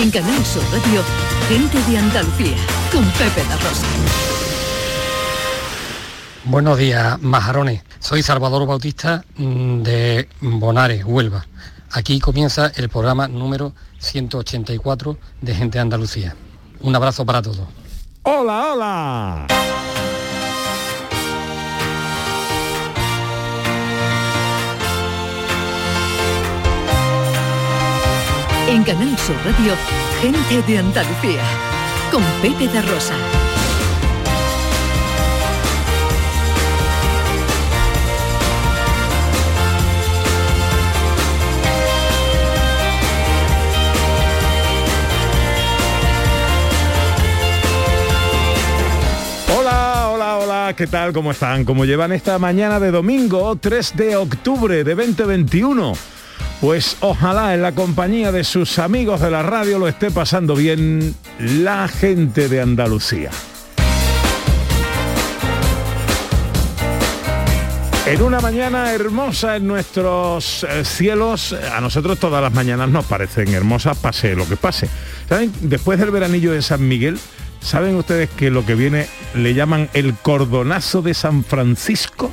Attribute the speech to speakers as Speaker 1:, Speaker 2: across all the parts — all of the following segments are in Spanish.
Speaker 1: En Canal Sur Radio, gente de Andalucía, con Pepe La Rosa.
Speaker 2: Buenos días, majarones. Soy Salvador Bautista mm, de Bonares, Huelva. Aquí comienza el programa número 184 de Gente de Andalucía. Un abrazo para todos.
Speaker 3: ¡Hola, hola!
Speaker 1: En Canal Sur Radio, gente de Andalucía, con Pepe de Rosa.
Speaker 3: Hola, hola, hola, ¿qué tal? ¿Cómo están? ¿Cómo llevan esta mañana de domingo 3 de octubre de 2021? Pues ojalá en la compañía de sus amigos de la radio lo esté pasando bien la gente de Andalucía. En una mañana hermosa en nuestros eh, cielos, a nosotros todas las mañanas nos parecen hermosas, pase lo que pase. ¿Saben? Después del veranillo de San Miguel, ¿saben ustedes que lo que viene le llaman el cordonazo de San Francisco?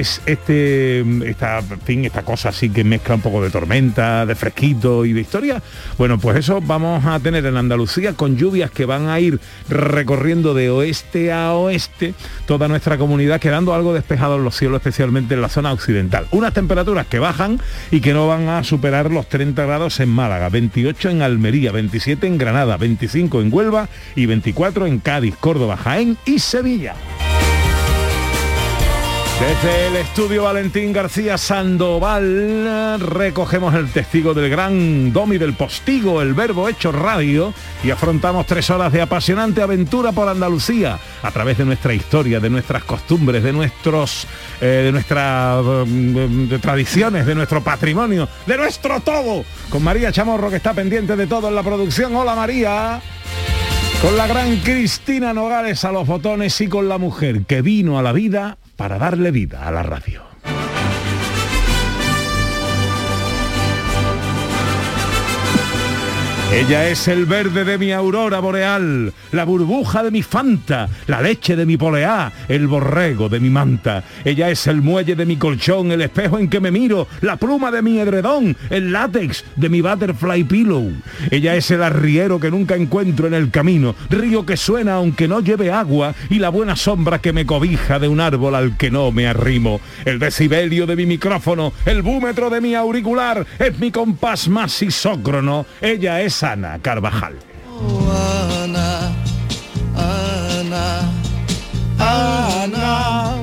Speaker 3: Es este esta, en fin, esta cosa así que mezcla un poco de tormenta, de fresquito y de historia. Bueno, pues eso vamos a tener en Andalucía con lluvias que van a ir recorriendo de oeste a oeste toda nuestra comunidad, quedando algo despejado en los cielos, especialmente en la zona occidental. Unas temperaturas que bajan y que no van a superar los 30 grados en Málaga, 28 en Almería, 27 en Granada, 25 en Huelva y 24 en Cádiz, Córdoba, Jaén y Sevilla. Desde el estudio Valentín García Sandoval recogemos el testigo del gran domi del postigo, el verbo hecho radio, y afrontamos tres horas de apasionante aventura por Andalucía a través de nuestra historia, de nuestras costumbres, de nuestros, eh, de nuestras mm, tradiciones, de nuestro patrimonio, de nuestro todo. Con María Chamorro que está pendiente de todo en la producción. Hola María. Con la gran Cristina Nogales a los botones y con la mujer que vino a la vida para darle vida a la radio. Ella es el verde de mi aurora boreal, la burbuja de mi fanta, la leche de mi poleá, el borrego de mi manta. Ella es el muelle de mi colchón, el espejo en que me miro, la pluma de mi edredón, el látex de mi butterfly pillow. Ella es el arriero que nunca encuentro en el camino, río que suena aunque no lleve agua y la buena sombra que me cobija de un árbol al que no me arrimo. El decibelio de mi micrófono, el búmetro de mi auricular, es mi compás más isócrono. Ella es Ana Carvajal.
Speaker 4: Ana, Ana, Ana.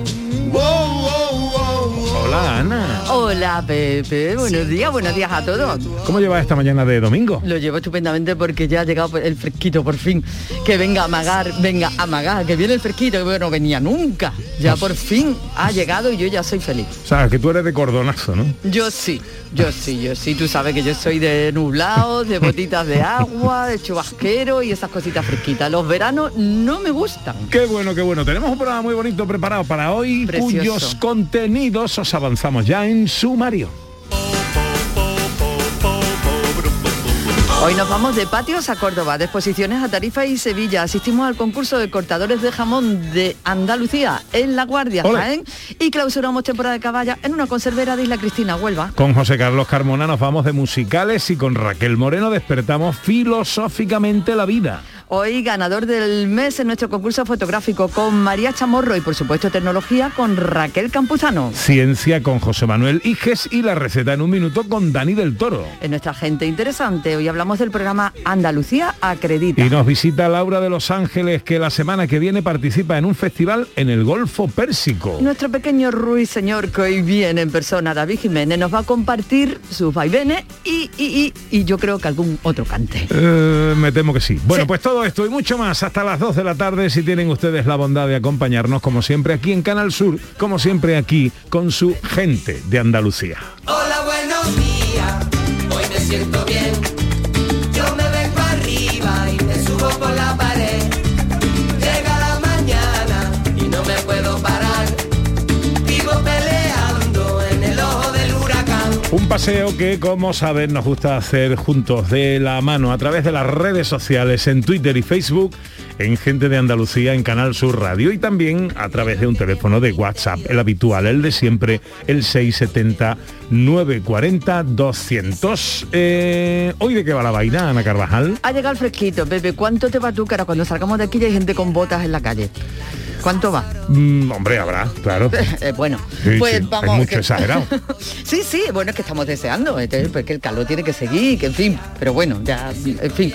Speaker 3: Hola Ana.
Speaker 5: Hola Pepe, buenos días, buenos días a todos.
Speaker 3: ¿Cómo llevas esta mañana de domingo?
Speaker 5: Lo llevo estupendamente porque ya ha llegado el fresquito por fin. Que venga a amagar, venga a amagar, que viene el fresquito, que bueno, venía nunca. Ya por fin ha llegado y yo ya soy feliz.
Speaker 3: O sea, que tú eres de cordonazo, ¿no?
Speaker 5: Yo sí, yo sí, yo sí. Tú sabes que yo soy de nublados, de botitas de agua, de chubasquero y esas cositas fresquitas. Los veranos no me gustan.
Speaker 3: Qué bueno, qué bueno. Tenemos un programa muy bonito preparado para hoy,
Speaker 5: Precioso.
Speaker 3: cuyos contenidos os avanzamos ya en sumario.
Speaker 5: Hoy nos vamos de patios a Córdoba, de exposiciones a Tarifa y Sevilla. Asistimos al concurso de cortadores de jamón de Andalucía en La Guardia. Jaén, y clausuramos temporada de caballa en una conservera de Isla Cristina, Huelva.
Speaker 3: Con José Carlos Carmona nos vamos de musicales y con Raquel Moreno despertamos filosóficamente la vida.
Speaker 5: Hoy ganador del mes en nuestro concurso fotográfico con María Chamorro y por supuesto tecnología con Raquel Campuzano.
Speaker 3: Ciencia con José Manuel Iges y la receta en un minuto con Dani del Toro.
Speaker 5: En nuestra gente interesante, hoy hablamos del programa Andalucía Acredita.
Speaker 3: Y nos visita Laura de Los Ángeles que la semana que viene participa en un festival en el Golfo Pérsico.
Speaker 5: Nuestro pequeño ruiseñor que hoy viene en persona, David Jiménez, nos va a compartir sus vaivenes y, y, y, y yo creo que algún otro cante.
Speaker 3: Eh, me temo que sí. Bueno,
Speaker 5: Sí.
Speaker 3: pues todo esto y mucho más hasta las 2 de la tarde si tienen ustedes la bondad de acompañarnos como siempre aquí en Canal Sur, como siempre aquí con su gente de Andalucía.
Speaker 4: Hola, buenos días. Hoy me siento bien. Yo me.
Speaker 3: Paseo que, como saben, nos gusta hacer juntos de la mano a través de las redes sociales, en Twitter y Facebook, en Gente de Andalucía, en Canal Sur Radio y también a través de un teléfono de WhatsApp, el habitual, el de siempre, el 670-940-200. Eh, ¿Hoy de qué va la vaina, Ana Carvajal?
Speaker 5: Ha llegado el fresquito, Pepe. ¿Cuánto te va tu cara cuando salgamos de aquí y hay gente con botas en la calle? ¿Cuánto va?
Speaker 3: Mm, hombre, habrá, claro.
Speaker 5: Eh, bueno,
Speaker 3: Sí,
Speaker 5: pues
Speaker 3: sí,
Speaker 5: vamos.
Speaker 3: es mucho
Speaker 5: que-
Speaker 3: exagerado.
Speaker 5: sí, sí, bueno, es que estamos deseando, entonces, porque el calor tiene que seguir, que en fin, pero bueno, ya, en fin.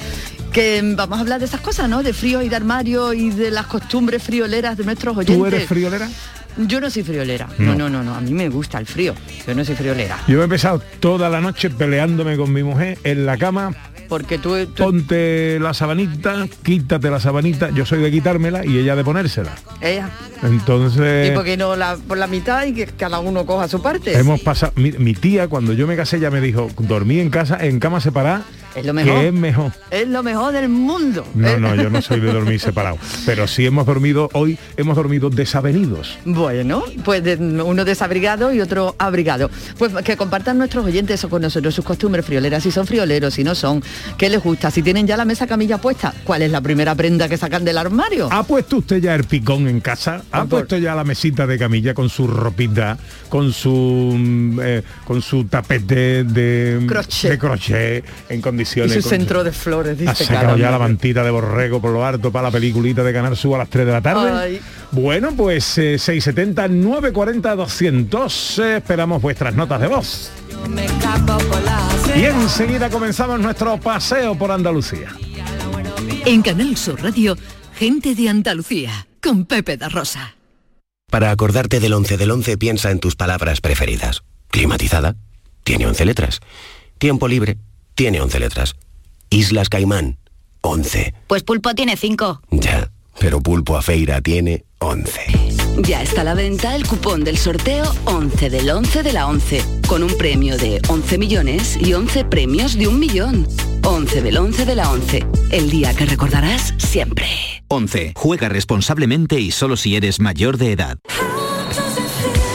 Speaker 5: Que vamos a hablar de esas cosas, ¿no? De frío y de armario y de las costumbres frioleras de nuestros oyentes.
Speaker 3: ¿Tú eres friolera?
Speaker 5: Yo no soy friolera.
Speaker 3: No.
Speaker 5: No, no, no, no. A mí me gusta el frío. Yo no soy friolera.
Speaker 3: Yo me he pasado toda la noche peleándome con mi mujer en la cama.
Speaker 5: Porque tú, tú-
Speaker 3: Ponte la sabanita, quítate la sabanita. Yo soy de quitármela y ella de ponérsela.
Speaker 5: ella.
Speaker 3: Entonces...
Speaker 5: ¿Y por qué no la, por la mitad y que cada uno coja su parte?
Speaker 3: Hemos pasado, mi, mi tía cuando yo me casé ya me dijo, dormí en casa, en cama separada,
Speaker 5: Es lo mejor.
Speaker 3: que es mejor.
Speaker 5: Es lo mejor del mundo.
Speaker 3: No,
Speaker 5: ¿eh?
Speaker 3: no, yo no soy de dormir separado. Pero sí hemos dormido, hoy hemos dormido desavenidos.
Speaker 5: Bueno, pues de- uno desabrigado y otro abrigado. Pues que compartan nuestros oyentes eso con nosotros, sus costumbres frioleras, si son frioleros, si no son, qué les gusta, si tienen ya la mesa camilla puesta, cuál es la primera prenda que sacan del armario.
Speaker 3: ¿Ha puesto usted ya el picón en casa? ¿Ha
Speaker 5: Ah, por-
Speaker 3: puesto ya la mesita de camilla con su ropita, con su mm, eh, con su tapete de
Speaker 5: Crochet.
Speaker 3: de crochet en
Speaker 5: y
Speaker 3: condiciones?
Speaker 5: su
Speaker 3: con-
Speaker 5: centro de flores, dice
Speaker 3: Ha sacado
Speaker 5: Carmen.
Speaker 3: ya la mantita de borrego por lo harto para la peliculita de Canal Sur a las 3 de la tarde.
Speaker 5: Ay.
Speaker 3: Bueno, pues eh, 670 940 200 eh, esperamos vuestras notas de voz. Y enseguida comenzamos nuestro paseo por Andalucía.
Speaker 1: En Canal Sur Radio, gente de Andalucía, con Pepe da Rosa.
Speaker 6: Para acordarte del 11 del 11 piensa en tus palabras preferidas. Climatizada, tiene 11 letras. Tiempo libre, tiene 11 letras. Islas Caimán, 11.
Speaker 7: Pues Pulpo tiene cinco.
Speaker 6: Ya, pero Pulpo a Feira tiene 11.
Speaker 8: Ya está a la venta el cupón del sorteo 11 del 11 de la 11, con un premio de 11 millones y 11 premios de un millón. 11 del 11 de la 11, el día que recordarás siempre.
Speaker 9: 11. Juega responsablemente y solo si eres mayor de edad.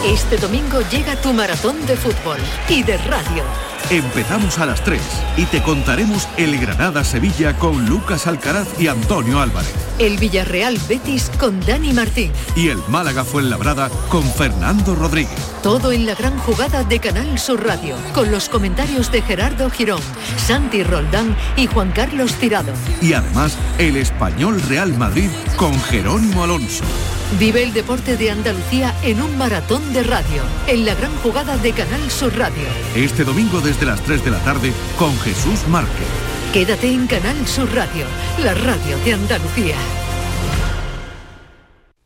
Speaker 1: Este domingo llega tu maratón de fútbol y de radio.
Speaker 10: Empezamos a las 3 y te contaremos el Granada-Sevilla con Lucas Alcaraz y Antonio Álvarez.
Speaker 1: El Villarreal Betis con Dani Martín.
Speaker 10: Y el Málaga Fuenlabrada con Fernando Rodríguez.
Speaker 1: Todo en la gran jugada de Canal Sur Radio, con los comentarios de Gerardo Girón, Santi Roldán y Juan Carlos Tirado.
Speaker 10: Y además el Español Real Madrid con Jerónimo Alonso.
Speaker 1: Vive el deporte de Andalucía en un maratón de radio, en la gran jugada de Canal Sur Radio.
Speaker 10: Este domingo desde las 3 de la tarde con Jesús Márquez.
Speaker 1: Quédate en Canal Sur Radio, la radio de Andalucía.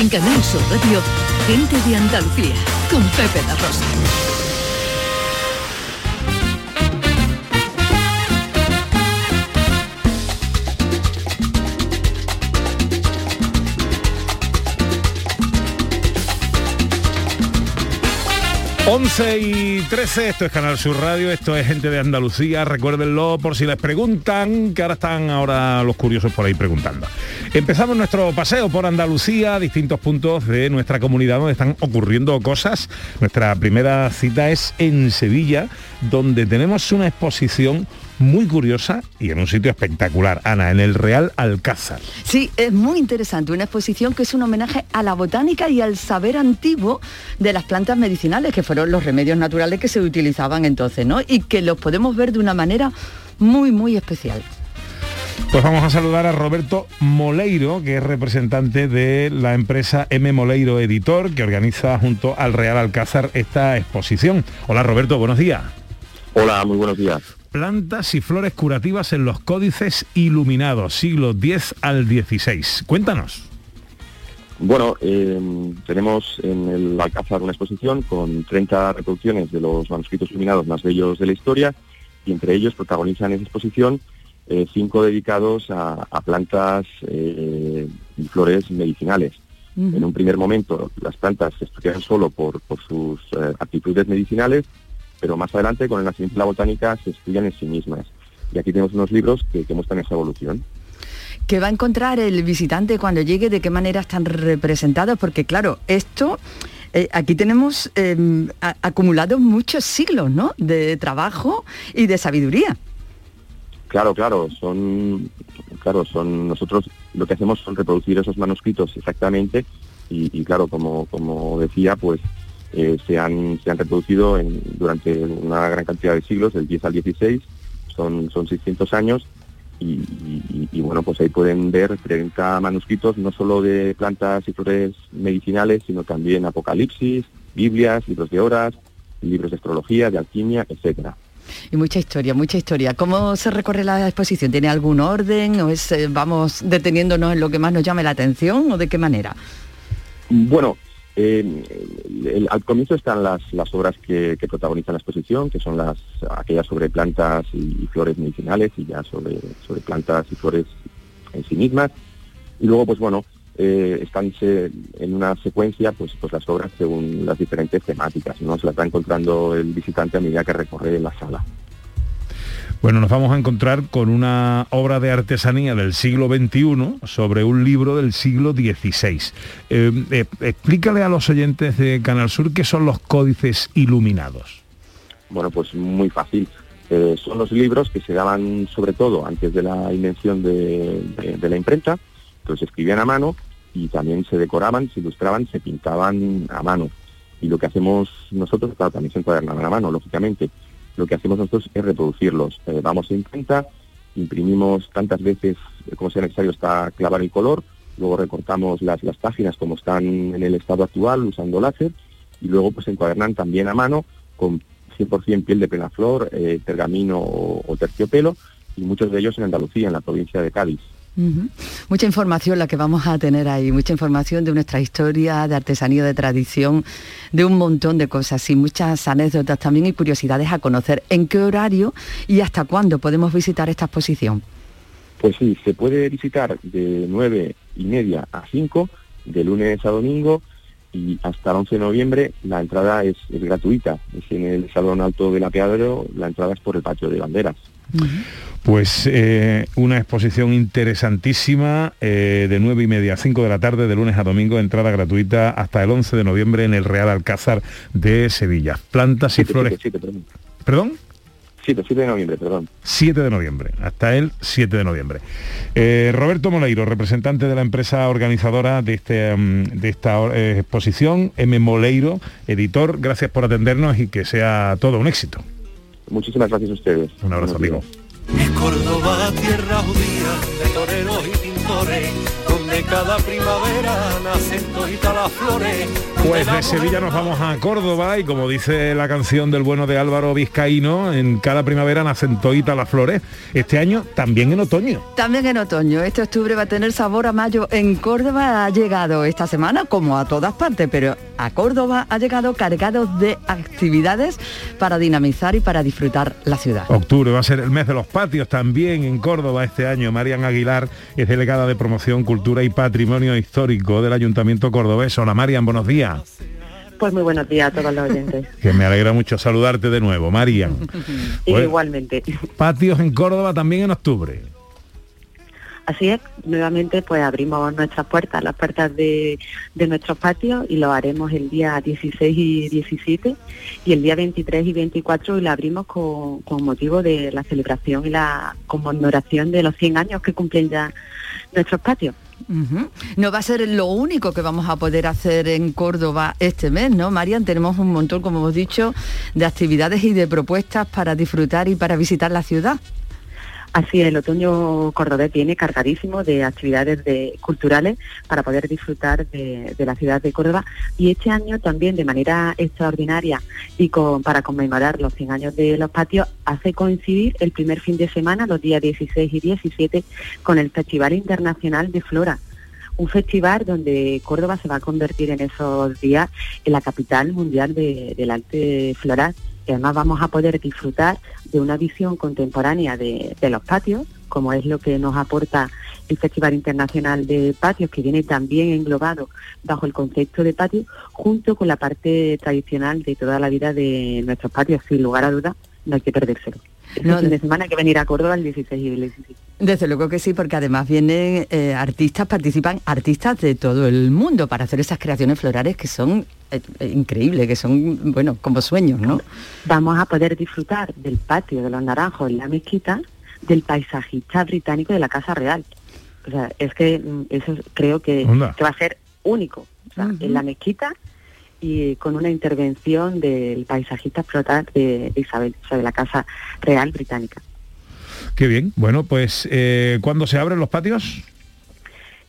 Speaker 1: En Canal Sur Radio, gente de Andalucía, con Pepe da Rosa.
Speaker 3: Once y 13, esto es Canal Sur Radio, esto es gente de Andalucía, recuérdenlo por si les preguntan, que ahora están ahora los curiosos por ahí preguntando. Empezamos nuestro paseo por Andalucía, distintos puntos de nuestra comunidad donde están ocurriendo cosas. Nuestra primera cita es en Sevilla, donde tenemos una exposición muy curiosa y en un sitio espectacular, Ana, en el Real Alcázar.
Speaker 5: Sí, es muy interesante, una exposición que es un homenaje a la botánica y al saber antiguo de las plantas medicinales, que fueron los remedios naturales que se utilizaban entonces, ¿no? Y que los podemos ver de una manera muy, muy especial.
Speaker 3: Pues vamos a saludar a Roberto Moleiro, que es representante de la empresa M Moleiro Editor, que organiza junto al Real Alcázar esta exposición. Hola Roberto, buenos días.
Speaker 7: Hola, muy buenos días.
Speaker 3: Plantas y flores curativas en los códices iluminados, siglo X al XVI. Cuéntanos.
Speaker 7: Bueno, eh, tenemos en el Alcázar una exposición con 30 reproducciones de los manuscritos iluminados más bellos de la historia y entre ellos protagonizan esa exposición eh, cinco dedicados a, a plantas eh, y flores medicinales. En un primer momento las plantas se estudian solo por, por sus eh, actitudes medicinales, pero más adelante con el nacimiento de la botánica se estudian en sí mismas. Y aquí tenemos unos libros que, que muestran esa evolución.
Speaker 5: ¿Qué va a encontrar el visitante cuando llegue? ¿De qué manera están representados? Porque claro, esto... eh, aquí tenemos eh, a- acumulados muchos siglos ¿no? de trabajo y de sabiduría.
Speaker 7: Claro, claro, son, claro, son nosotros lo que hacemos son reproducir esos manuscritos exactamente y, claro, como, como decía, pues eh, se, han, se han reproducido en- durante una gran cantidad de siglos, del 10 al 16, son, son 600 años y, bueno, pues ahí pueden ver 30 manuscritos, no solo de plantas y flores medicinales, sino también apocalipsis, Biblias, libros de horas, libros de astrología, de alquimia, etcétera.
Speaker 5: Y mucha historia, mucha historia. ¿Cómo se recorre la exposición? ¿Tiene algún orden o es, eh, vamos deteniéndonos en lo que más nos llame la atención o de qué manera?
Speaker 7: Bueno, eh, al comienzo están las, las obras que, que protagonizan la exposición, que son las aquellas sobre plantas y, y flores medicinales y ya sobre, sobre plantas y flores en sí mismas. Y luego, pues bueno, eh, están se- en una secuencia pues, pues las obras según las diferentes temáticas, ¿no? Se las va encontrando el visitante a medida que recorre la sala.
Speaker 3: Bueno, nos vamos a encontrar con una obra de artesanía del siglo XXI sobre un libro del siglo XVI. Eh, eh, explícale a los oyentes de Canal Sur qué son los códices iluminados.
Speaker 7: Bueno, pues muy fácil. Eh, son los libros que se daban sobre todo antes de la invención de, de- de la imprenta, que se escribían a mano y también se decoraban, se ilustraban, se pintaban a mano. Y lo que hacemos nosotros, claro, también se encuadernaban a mano, lógicamente. Lo que hacemos nosotros es reproducirlos. Eh, vamos a imprenta, imprimimos tantas veces eh, como sea necesario hasta clavar el color, luego recortamos las, las páginas como están en el estado actual usando láser y luego pues se encuadernan también a mano con 100% piel de plena flor, eh, pergamino o, o terciopelo y muchos de ellos en Andalucía, en la provincia de Cádiz.
Speaker 5: Mucha información la que vamos a tener ahí, mucha información de nuestra historia, de artesanía, de tradición, de un montón de cosas y muchas anécdotas también y curiosidades a conocer. ¿En qué horario y hasta cuándo podemos visitar esta exposición?
Speaker 7: Pues sí, se puede visitar de 9 y media a 5, de lunes a domingo y hasta el 11 de noviembre la entrada es, es gratuita. Es en el Salón Alto del Apeadero, la entrada es por el patio de banderas.
Speaker 3: Pues eh, una exposición interesantísima eh, de 9 y media a 5 de la tarde, de lunes a domingo, entrada gratuita hasta el 11 de noviembre en el Real Alcázar de Sevilla. Plantas y
Speaker 7: Siete,
Speaker 3: flores.
Speaker 7: siete, siete, perdón.
Speaker 3: ¿Perdón?
Speaker 7: 7, 7 de noviembre, perdón.
Speaker 3: 7 de noviembre, hasta el 7 de noviembre. Eh, Roberto Moleiro, representante de la empresa organizadora de, este, mm, de esta exposición, M. Moleiro, editor, gracias por atendernos y que sea todo un éxito.
Speaker 7: Muchísimas gracias a ustedes.
Speaker 3: Un abrazo, amigo.
Speaker 11: Es Córdoba, tierra judía, de toreros y pintores, donde cada primavera nacen.
Speaker 3: Pues de Sevilla nos vamos a Córdoba y como dice la canción del bueno de Álvaro Vizcaíno, en cada primavera nacen toitas las flores. Este año también en otoño.
Speaker 5: También en otoño, este octubre va a tener sabor a mayo. En Córdoba ha llegado esta semana, como a todas partes, pero a Córdoba ha llegado cargado de actividades para dinamizar y para disfrutar la ciudad.
Speaker 3: Octubre va a ser el mes de los patios también en Córdoba este año. Marian Aguilar es delegada de Promoción, Cultura y Patrimonio Histórico del Ayuntamiento Cordobés. Hola Marian, buenos días.
Speaker 12: Pues muy buenos días a todos los oyentes.
Speaker 3: Que me alegra mucho saludarte de nuevo, Marian. Pues,
Speaker 12: Igualmente.
Speaker 3: patios en Córdoba también en octubre.
Speaker 12: Así es, nuevamente pues abrimos nuestras puertas, las puertas de, de nuestros patios y lo haremos el día 16 y 17 y el día 23 y 24 lo abrimos con, con motivo de la celebración y la conmemoración de los 100 años que cumplen ya nuestros patios.
Speaker 5: No va a ser lo único que vamos a poder hacer en Córdoba este mes, ¿no, Marian? Tenemos un montón, como hemos dicho, de actividades y de propuestas para disfrutar y para visitar la ciudad.
Speaker 13: Así, el otoño cordobés viene cargadísimo de actividades de- culturales para poder disfrutar de, la ciudad de Córdoba y este año también de manera extraordinaria y con- para conmemorar los 100 años de los patios hace coincidir el primer fin de semana, los días 16 y 17, con el Festival Internacional de Flora un festival donde Córdoba se va a convertir en esos días en la capital mundial de- del arte floral. Y además vamos a poder disfrutar de una visión contemporánea de, de los patios, como es lo que nos aporta el Festival Internacional de Patios, que viene también englobado bajo el concepto de patio, junto con la parte tradicional de toda la vida de nuestros patios, sin lugar a dudas, no hay que perdérselo. Este
Speaker 5: No,
Speaker 13: fin
Speaker 5: de
Speaker 13: semana hay que venir a Córdoba el 16 y el 17.
Speaker 5: Desde luego que sí, porque además vienen eh, artistas, participan artistas de todo el mundo para hacer esas creaciones florales que son eh, increíbles, que son, bueno, como sueños, ¿no?
Speaker 13: vamos a poder disfrutar del patio de los naranjos en la mezquita del paisajista británico de la Casa Real. O sea, es que mm, eso creo que, va a ser único. O sea, en la mezquita y con una intervención del paisajista de, de Isabel, o sea, de la Casa Real Británica.
Speaker 3: Qué bien. Bueno, pues eh, ¿cuándo se abren los patios?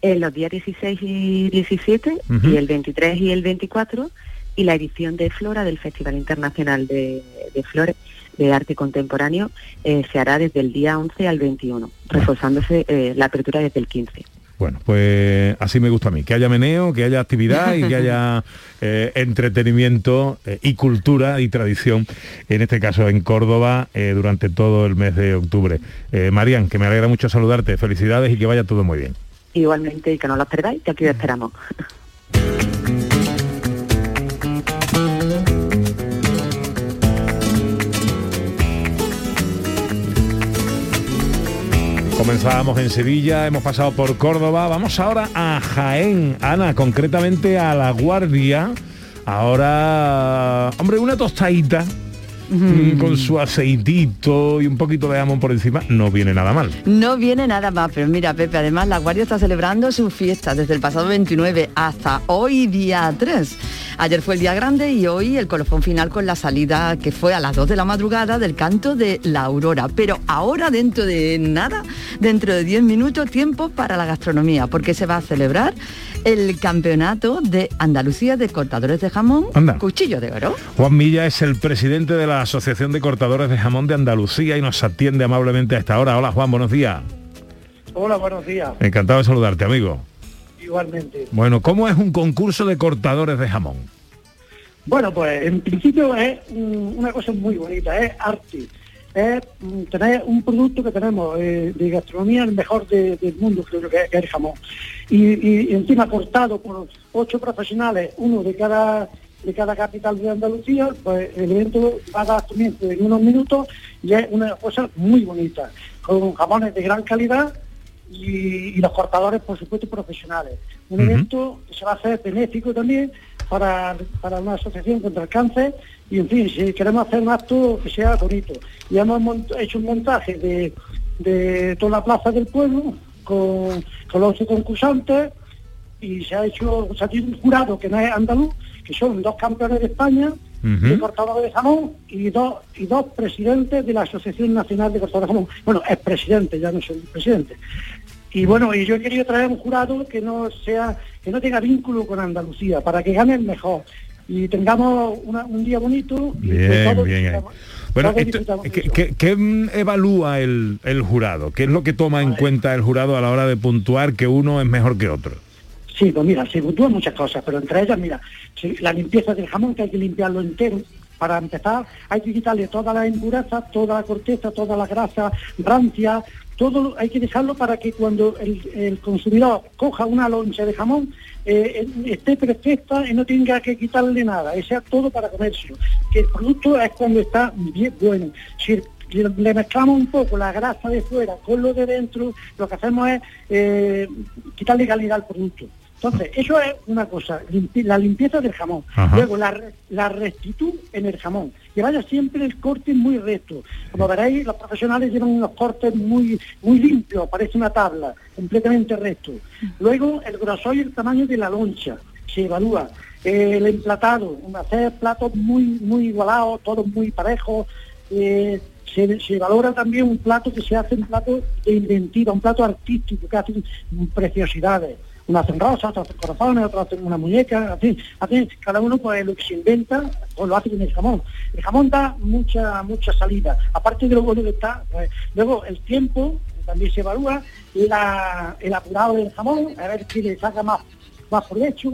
Speaker 13: En los días 16 y 17
Speaker 3: Ujú.
Speaker 13: y el 23 y el 24 y la edición de Flora del Festival Internacional de, de Flores de Arte Contemporáneo eh, se hará desde el día 11 al 21, reforzándose eh, la apertura desde el 15.
Speaker 3: Bueno, pues así me gusta a mí, que haya meneo, que haya actividad y que haya eh, entretenimiento eh, y cultura y tradición, en este caso en Córdoba, eh, durante todo el mes de octubre. Eh, Marian, que me alegra mucho saludarte, felicidades y que vaya todo muy bien.
Speaker 13: Igualmente, y que no los perdáis, que aquí os esperamos.
Speaker 3: Comenzábamos en Sevilla, hemos pasado por Córdoba, vamos ahora a Jaén, Ana, concretamente a La Guardia. Ahora, hombre, una tostadita mm, con su aceitito y un poquito de jamón por encima, no viene nada mal.
Speaker 5: No viene nada más, pero mira, Pepe, además la Guardia está celebrando su fiesta desde el pasado 29 hasta hoy día 3. Ayer fue el día grande y hoy el colofón final con la salida que fue a las 2 de la madrugada del canto de la aurora. Pero ahora dentro de nada, dentro de 10 minutos, tiempo para la gastronomía, porque se va a celebrar el campeonato de Andalucía de cortadores de jamón,
Speaker 3: Anda.
Speaker 5: cuchillo de oro.
Speaker 3: Juan Milla es el presidente de la Asociación de Cortadores de Jamón de Andalucía y nos atiende amablemente a esta hora. Hola Juan, buenos días.
Speaker 14: Hola, buenos días.
Speaker 3: Encantado de saludarte, amigo.
Speaker 14: Igualmente.
Speaker 3: Bueno, ¿cómo es un concurso de cortadores de jamón?
Speaker 14: Bueno, pues en principio es una cosa muy bonita, es arte. Es mm, tener un producto que tenemos eh, de gastronomía el mejor de- del mundo, creo que, que es el jamón. Y, y encima cortado por ocho profesionales, uno de cada de cada capital de Andalucía, pues el evento va a dar comienzo en unos minutos y es una cosa muy bonita, con jamones de gran calidad y, y los cortadores, por supuesto, profesionales. Un evento que se va a hacer benéfico también para, para una asociación contra el cáncer y, en fin, si queremos hacer un acto que sea bonito. Y hemos hecho un montaje de, de toda la plaza del pueblo con, con los concursantes y se ha hecho se ha hecho un jurado que no es andaluz, que son dos campeones de España de cortadores de jamón y dos y dos presidentes de la Asociación Nacional de Cortadores de Jamón. Bueno, es presidente, ya no soy presidente. Y bueno, y yo he querido traer un jurado que no sea, que no tenga vínculo con Andalucía, para que gane el mejor. Y tengamos una- un día bonito. y
Speaker 3: Bien,
Speaker 14: todos
Speaker 3: bien. Bueno, esto- ¿qué,
Speaker 14: eso.
Speaker 3: qué- qué, evalúa el, el jurado? ¿Qué es lo que toma en cuenta el jurado a la hora de puntuar que uno es mejor que otro?
Speaker 14: Sí, pues mira, se puntúan muchas cosas, pero entre ellas, mira, la limpieza del jamón, que hay que limpiarlo entero. Para empezar, hay que quitarle toda la impureza, toda la corteza, toda la grasa rancia, todo hay que dejarlo para que cuando el, consumidor coja una loncha de jamón eh, esté perfecta y no tenga que quitarle nada, sea todo para comercio. Que el producto es cuando está bien bueno. Si le mezclamos un poco la grasa de fuera con lo de dentro, lo que hacemos es eh, quitarle calidad al producto. Entonces, eso es una cosa, limpi- la limpieza del jamón.
Speaker 15: Ajá.
Speaker 14: Luego, la, re- la rectitud en el jamón. Que vaya siempre el corte muy recto. Como veréis, los profesionales llevan unos cortes muy, muy limpios, parece una tabla, completamente recto. Luego, el grosor y el tamaño de la loncha se evalúa. Eh, el emplatado, hacer platos muy, muy igualados, todos muy parejos. eh, se, se valora también un plato que se hace un plato de inventiva, un plato artístico, que hace preciosidades. Uno hacen rosas, otros hacen corazones, otros hacen una muñeca, así, así, cada uno pues lo que se inventa, pues lo hace con el jamón. El jamón da mucha, mucha salida. Aparte de lo bueno que está, pues, luego el tiempo también se evalúa, la, el apurado del jamón, a ver si le saca más, más provecho.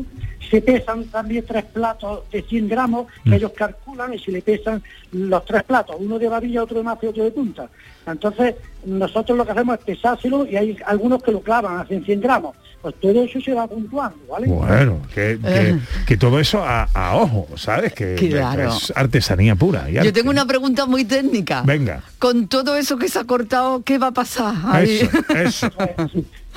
Speaker 14: Se pesan también tres platos de 100 gramos, que ellos calculan y se le pesan los tres platos, uno de varilla, otro de masa y otro de punta. Entonces, nosotros lo que hacemos es pesárselo y hay algunos que lo clavan, hacen 100 gramos. Pues todo eso se va puntuando, ¿vale?
Speaker 3: Bueno, que, que- que todo eso a, a ojo, ¿sabes? Que,
Speaker 5: Claro.
Speaker 3: es artesanía pura. y
Speaker 5: Yo tengo una pregunta muy técnica.
Speaker 3: Venga.
Speaker 5: Con todo eso que se ha cortado, ¿qué va a pasar? ahí?
Speaker 3: Eso, eso.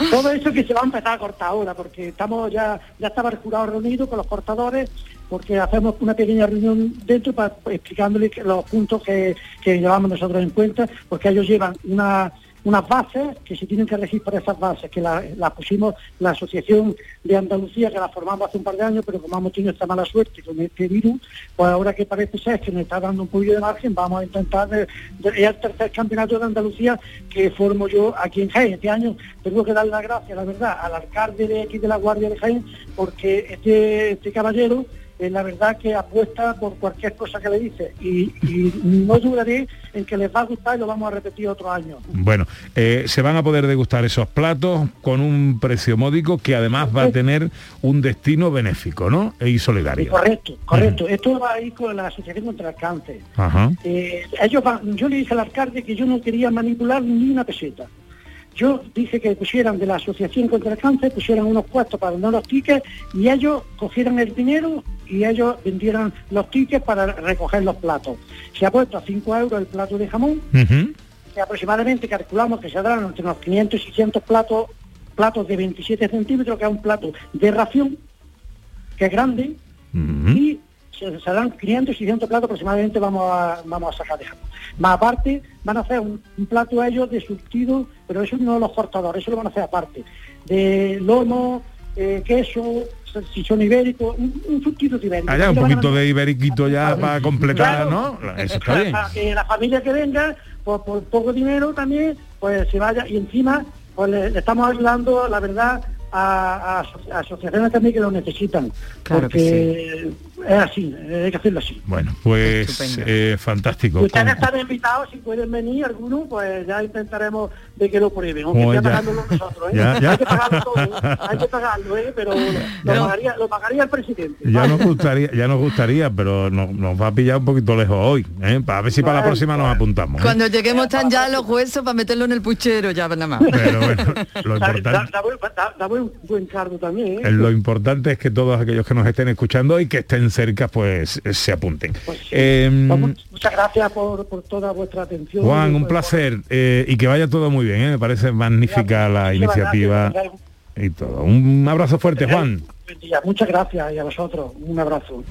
Speaker 14: Todo eso que se va a empezar a cortar ahora, porque estamos ya, ya estaba el jurado reunido con los cortadores, porque hacemos una pequeña reunión dentro para explicándoles los puntos que, que llevamos nosotros en cuenta, porque ellos llevan una unas bases que se tienen que regir por esas bases, que las las pusimos la Asociación de Andalucía, que la formamos hace un par de años, pero como hemos tenido esta mala suerte con este virus, pues ahora que parece ser que nos está dando un poquillo de margen, vamos a intentar, de- el tercer campeonato de Andalucía que formo yo aquí en Jaén. Este año tengo que dar las gracias, la verdad, al alcalde de aquí de la Guardia de Jaén, porque este, este caballero eh, la verdad que apuesta por cualquier cosa que le dice y, y no dudaré en que les va a gustar y lo vamos a repetir otro año.
Speaker 3: Bueno, eh, se van a poder degustar esos platos con un precio módico que además va a tener un destino benéfico, ¿no? Y solidario.
Speaker 14: Correcto, correcto. Esto va a ir con la Asociación contra el Cáncer.
Speaker 3: Ajá.
Speaker 14: Eh, ellos van- yo le dije al alcalde que yo no quería manipular ni una peseta. Yo dije que pusieran de la Asociación contra el Cáncer, pusieran unos puestos para vender los tickets y ellos cogieran el dinero y ellos vendieran los tickets para recoger los platos. Se ha puesto a 5 euros el plato de jamón, que aproximadamente calculamos que se darán entre unos 500 y 600 platos, platos de 27 centímetros, que es un plato de ración, que es grande, y se, se darán 500 y 600 platos aproximadamente vamos a, vamos a sacar de jamón. Más aparte, van a hacer un, un plato ellos de surtido, pero eso no los cortadores, eso lo van a hacer aparte, de lomo, eh, queso, salchichón ibérico, un, un surtido de ibérico.
Speaker 3: Allá un poquito de iberiquito ya para completar,
Speaker 14: Claro.
Speaker 3: ¿no? Eso está bien.
Speaker 14: Que la familia que venga, por, por poco dinero también, pues se vaya y encima pues le, le estamos ayudando, la verdad, a, a aso- a asociaciones también que lo necesitan.
Speaker 5: Claro
Speaker 14: porque es así, hay que hacerlo así.
Speaker 3: Bueno, pues eh, fantástico.
Speaker 14: Ustedes están invitados, si pueden venir algunos, pues ya intentaremos de que lo prueben, aunque
Speaker 3: Oh, ya.
Speaker 14: nosotros, ¿eh?
Speaker 3: Ya, ya.
Speaker 14: Hay que pagarlo todo, hay que pagarlo, ¿eh? Pero lo, pagaría, lo pagaría el presidente.
Speaker 3: Ya nos gustaría, ya nos gustaría, pero nos, nos va a pillar un poquito lejos hoy, ¿eh? para ver si para la próxima nos apuntamos. ¿eh?
Speaker 5: Cuando lleguemos están ya los huesos para meterlo en el puchero, ya nada más.
Speaker 3: Pero bueno, lo
Speaker 14: Da,
Speaker 3: importante,
Speaker 14: da- da buen, da- da buen- buen cargo también, ¿eh?
Speaker 3: eh, lo importante es que todos aquellos que nos estén escuchando y que estén cerca, pues eh, se apunten. Em,
Speaker 14: Vamos, muchas gracias por, por toda vuestra atención.
Speaker 3: Juan, un
Speaker 14: pues,
Speaker 3: placer eh, y que vaya todo muy bien, ¿eh? me parece magnífica la iniciativa
Speaker 14: gracias,
Speaker 3: y todo. Un abrazo fuerte, Juan.
Speaker 14: Muchas gracias y a vosotros. Un abrazo.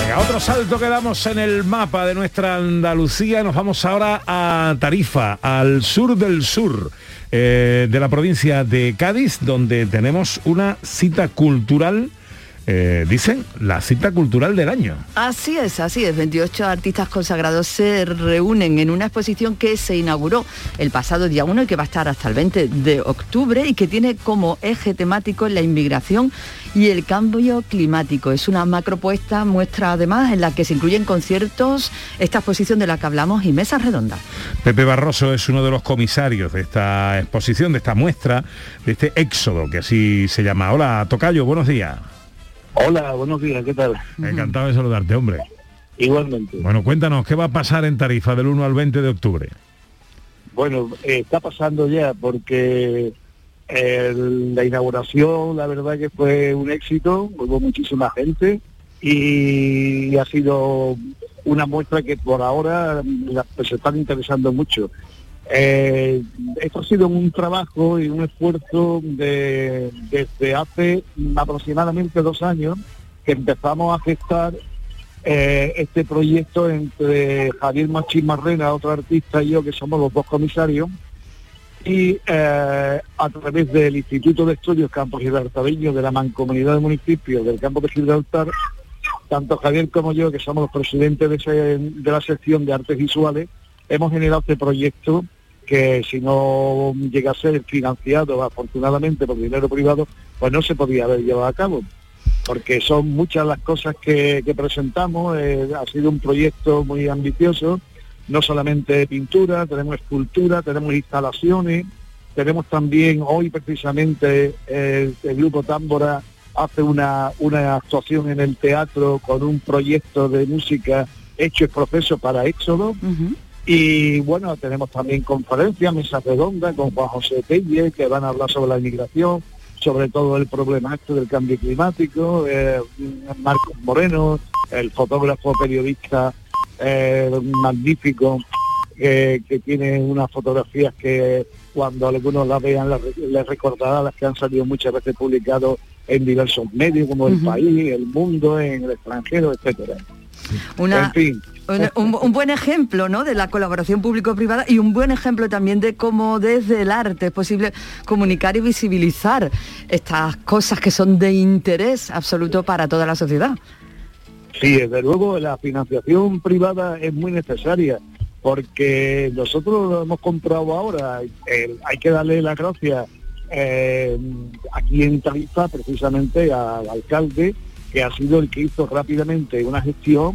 Speaker 3: Venga, otro salto que damos en el mapa de nuestra Andalucía. Nos vamos ahora a Tarifa, al sur del sur eh, de la provincia de Cádiz, donde tenemos una cita cultural, eh, dicen, la cita cultural del año.
Speaker 5: Así es, así es. 28 artistas consagrados se reúnen en una exposición que se inauguró el pasado día 1 y que va a estar hasta el 20 de octubre y que tiene como eje temático la inmigración y el cambio climático. Es una macropuesta muestra además en la que se incluyen conciertos, esta exposición de la que hablamos y mesas redondas.
Speaker 3: Pepe Barroso es uno de los comisarios de esta exposición, de esta muestra, de este éxodo, que así se llama. Hola, Tocayo, buenos días.
Speaker 16: Hola, buenos días, ¿qué tal?
Speaker 3: Encantado de saludarte, hombre.
Speaker 16: Igualmente.
Speaker 3: Bueno, cuéntanos, ¿qué va a pasar en Tarifa del 1 al 20 de octubre?
Speaker 16: Bueno, eh, está pasando ya porque el- la inauguración, la verdad que fue un éxito, hubo muchísima gente y ha sido una muestra que por ahora la- se están interesando mucho. Eh, esto ha sido un trabajo y un esfuerzo de, desde hace aproximadamente dos años que empezamos a gestar eh, este proyecto entre Javier Machín Marrena, otro artista, y yo, que somos los dos comisarios, y eh, a través del Instituto de Estudios Campos Gibraltareños de la Mancomunidad de Municipios del Campo de Gibraltar, tanto Javier como yo, que somos los presidentes de, la sección de artes visuales, hemos generado este proyecto que si no llega a ser financiado afortunadamente por dinero privado, pues no se podía haber llevado a cabo. Porque son muchas las cosas que, presentamos, eh, ha sido un proyecto muy ambicioso, no solamente pintura, tenemos escultura, tenemos instalaciones, tenemos también hoy precisamente el grupo Támbora hace una, una actuación en el teatro con un proyecto de música hecho el proceso para Éxodo. Y bueno, tenemos también conferencias, mesas redondas con Juan José Telle, que van a hablar sobre la inmigración, sobre todo el problema este del cambio climático, eh, Marcos Moreno, el fotógrafo periodista eh, magnífico, eh, que tiene unas fotografías que cuando algunos las vean les, recordará las que han salido muchas veces publicados en diversos medios como El. País, El Mundo, en el extranjero, etcétera.
Speaker 5: Una,
Speaker 16: En fin,
Speaker 5: un buen ejemplo ¿no? de la colaboración público-privada y un buen ejemplo también de cómo desde el arte es posible comunicar y visibilizar estas cosas que son de interés absoluto para toda la sociedad.
Speaker 16: Sí, desde luego la financiación privada es muy necesaria porque nosotros lo hemos comprado ahora. eh, hay que darle las gracias eh, aquí en Tarifa precisamente al alcalde que ha sido el que hizo rápidamente una gestión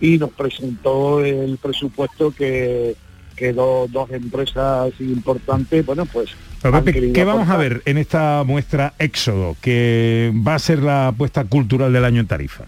Speaker 16: y nos presentó el presupuesto que, que do- dos empresas importantes, bueno, pues...
Speaker 3: Pero, Pepe, ¿qué vamos a ver en esta muestra Éxodo, que va a ser la apuesta cultural del año en Tarifa?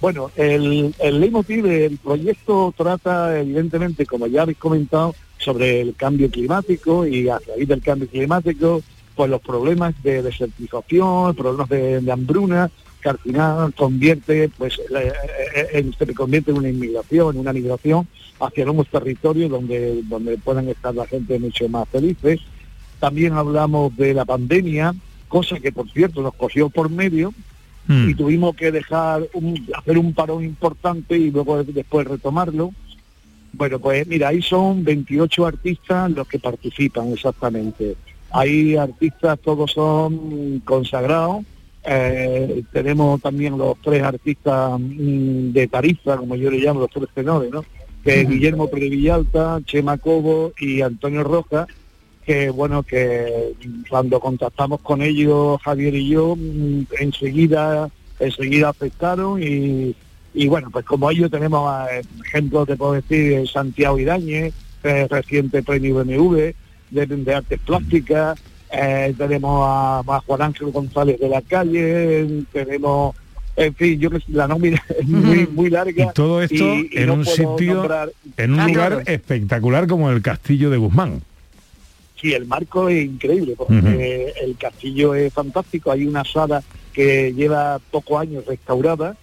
Speaker 16: Bueno, el, el leitmotiv del proyecto trata, evidentemente, como ya habéis comentado, sobre el cambio climático y a raíz del cambio climático, pues los problemas de desertización, problemas de, hambruna, que al final convierte, pues, eh, eh, en- se convierte en una inmigración, una migración hacia nuevos territorios donde, donde puedan estar la gente mucho más felices. También hablamos de la pandemia, cosa que por cierto nos cogió por medio, y tuvimos que dejar un- hacer un parón importante y luego después retomarlo. Bueno, pues mira, ahí son 28 artistas los que participan exactamente. Hay artistas, todos son consagrados. Eh, tenemos también los tres artistas mm, de Tarifa, como yo le llamo, los tres tenores, ¿no? Que es Guillermo Pérez Villalta, Chema Cobo y Antonio Rojas, que bueno, que cuando contactamos con ellos, Javier y yo, mm, enseguida, enseguida aceptaron y, y bueno, pues como ellos tenemos eh, ejemplos, te puedo decir, Santiago Idañez, eh, reciente premio BMW de, de artes plásticas, eh, tenemos a, a Juan Ángel González de la calle, tenemos, en fin, yo que la nómina es muy, muy larga.
Speaker 3: Y todo esto
Speaker 16: y- y
Speaker 3: en
Speaker 16: no
Speaker 3: un sitio,
Speaker 16: nombrar-
Speaker 3: en un
Speaker 16: Ah,
Speaker 3: lugar
Speaker 16: claro.
Speaker 3: espectacular como el Castillo de Guzmán.
Speaker 16: Sí, el marco es increíble porque el castillo es fantástico. Hay una sala que lleva pocos años restaurada,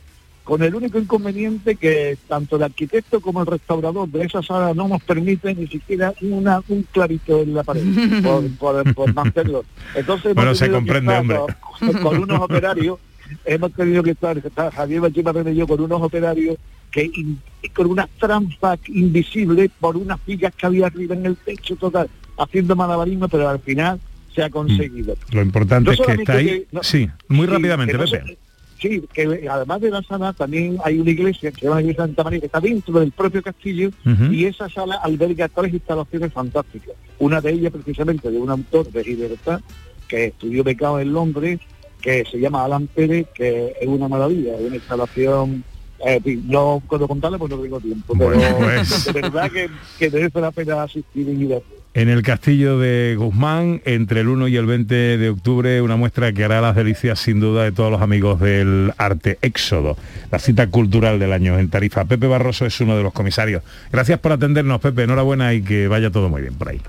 Speaker 16: con el único inconveniente que tanto el arquitecto como el restaurador de esa sala no nos permiten ni siquiera una, un clarito en la pared por, por, hacerlo. Entonces
Speaker 3: Bueno, se comprende, hombre.
Speaker 16: Con, con unos operarios, hemos tenido que estar, está Javier Bachimarren y yo con unos operarios que in- con unas trampas invisibles por unas vigas que había arriba en el techo total, haciendo malabarismo, pero al final se ha conseguido.
Speaker 3: Lo importante
Speaker 16: No
Speaker 3: es que está ahí.
Speaker 16: que- no-
Speaker 3: sí, muy
Speaker 16: Sí,
Speaker 3: rápidamente,
Speaker 16: que no
Speaker 3: Pepe.
Speaker 16: se- Sí, que además de la sala también hay una iglesia que se llama la iglesia de Santa María que está dentro del propio castillo y esa sala alberga tres instalaciones fantásticas. Una de ellas precisamente de un autor de libertad que estudió becado en Londres, que se llama Alan Pérez, que es una maravilla, es una instalación, eh, no puedo contarle porque no tengo tiempo, pero
Speaker 3: pues.
Speaker 16: de verdad que, que merece la pena asistir y ver.
Speaker 3: En el Castillo de Guzmán, entre el 1 y el 20 de octubre, una muestra que hará las delicias sin duda de todos los amigos del arte Éxodo, la cita cultural del año en Tarifa. Pepe Barroso es uno de los comisarios. Gracias por atendernos, Pepe. Enhorabuena y que vaya todo muy bien por ahí.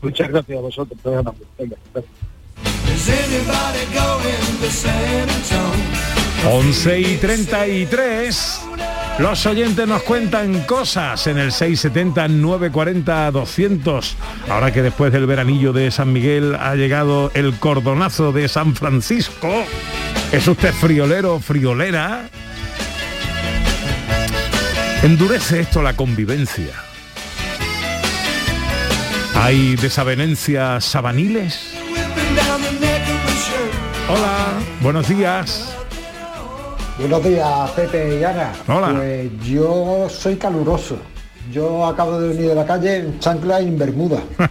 Speaker 16: Muchas gracias a vosotros. Venga, gracias.
Speaker 4: Does anybody going to San Antonio?
Speaker 3: 11 y 33. Los oyentes nos cuentan cosas en el 670-940-200. Ahora que después del veranillo de San Miguel ha llegado el cordonazo de San Francisco. ¿Es usted friolero o friolera? Endurece esto la convivencia. ¿Hay desavenencias sabaniles? Hola, buenos días.
Speaker 17: Buenos días, Pepe y Ana.
Speaker 3: Hola.
Speaker 17: Pues yo soy caluroso. Yo acabo de venir de la calle en chancla y en bermuda.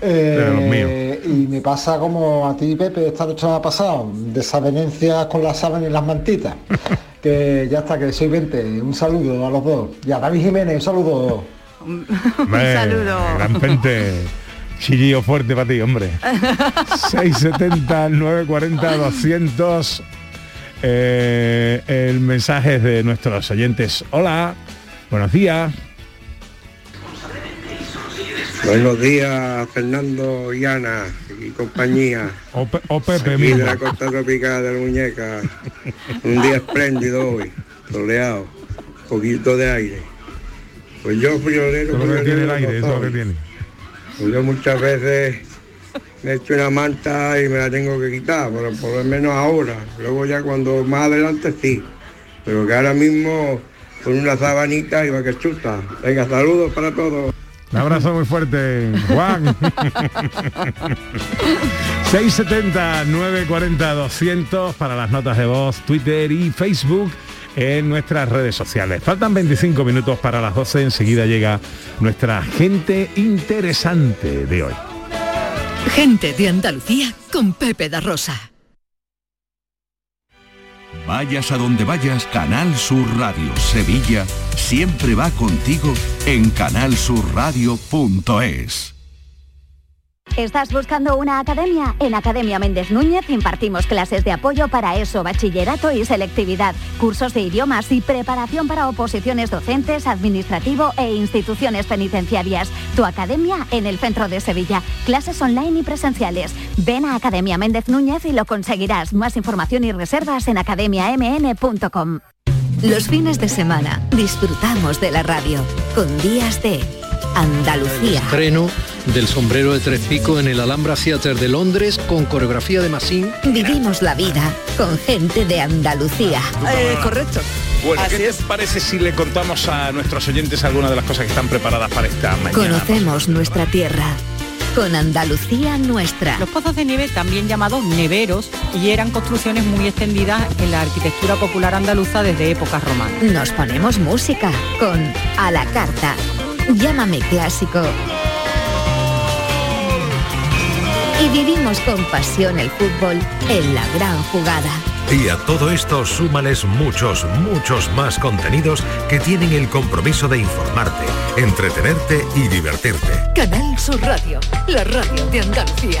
Speaker 17: Eh, y me pasa como a ti, Pepe, esta noche me ha pasado, desavenencias con las sábanas y las mantitas. que ya está, que soy 20. Un saludo a los dos. Y a David Jiménez, un saludo.
Speaker 3: Hombre, Gran gente. Chillillo fuerte para ti, hombre. 670 940 200 eh, el mensaje de nuestros oyentes. Hola, buenos días.
Speaker 18: Buenos días, Fernando y Ana y compañía.
Speaker 3: O, Pe- o Pepe
Speaker 18: Aquí de la costa tropical de la muñeca. Un día espléndido hoy, soleado, poquito de aire. Pues yo friolero,
Speaker 3: Todo que tiene el aire, eso que tiene.
Speaker 18: Pues yo muchas veces me echo una manta y me la tengo que quitar, pero por lo menos ahora. Luego ya cuando más adelante sí. Pero que ahora mismo con una sabanita y va que chuta. Venga, saludos para todos.
Speaker 3: Un abrazo muy fuerte, Juan. 670 940 200 para las notas de voz, Twitter y Facebook en nuestras redes sociales. Faltan 25 minutos para las 12, enseguida llega nuestra gente interesante de hoy.
Speaker 1: Gente de Andalucía con Pepe da Rosa.
Speaker 10: Vayas a donde vayas, Canal Sur Radio Sevilla siempre va contigo en canalsurradio.es.
Speaker 19: ¿Estás buscando una academia? En Academia Méndez Núñez impartimos clases de apoyo para ESO, bachillerato y selectividad, cursos de idiomas y preparación para oposiciones docentes, administrativo e instituciones penitenciarias. Tu academia en el centro de Sevilla. Clases online y presenciales. Ven a Academia Méndez Núñez y lo conseguirás. Más información y reservas en academiamn.com.
Speaker 1: Los fines de semana disfrutamos de la radio con días de Andalucía.
Speaker 20: Estreno del sombrero de tres picos en el Alhambra Theatre de Londres con coreografía de Massín.
Speaker 1: Vivimos la vida con gente de Andalucía.
Speaker 5: correcto.
Speaker 3: Bueno, ¿qué te parece si le contamos a nuestros oyentes algunas de las cosas que están preparadas para esta mañana?
Speaker 1: Conocemos nuestra tierra con Andalucía nuestra.
Speaker 21: Los pozos de nieve, también llamados neveros, y eran construcciones muy extendidas en la arquitectura popular andaluza desde épocas romanas.
Speaker 1: Nos ponemos música con A la carta. Llámame clásico. Y vivimos con pasión el fútbol en la gran jugada.
Speaker 22: Y a todo esto súmales muchos, muchos más contenidos que tienen el compromiso de informarte, entretenerte y divertirte.
Speaker 1: Canal Sur Radio, la radio de Andalucía.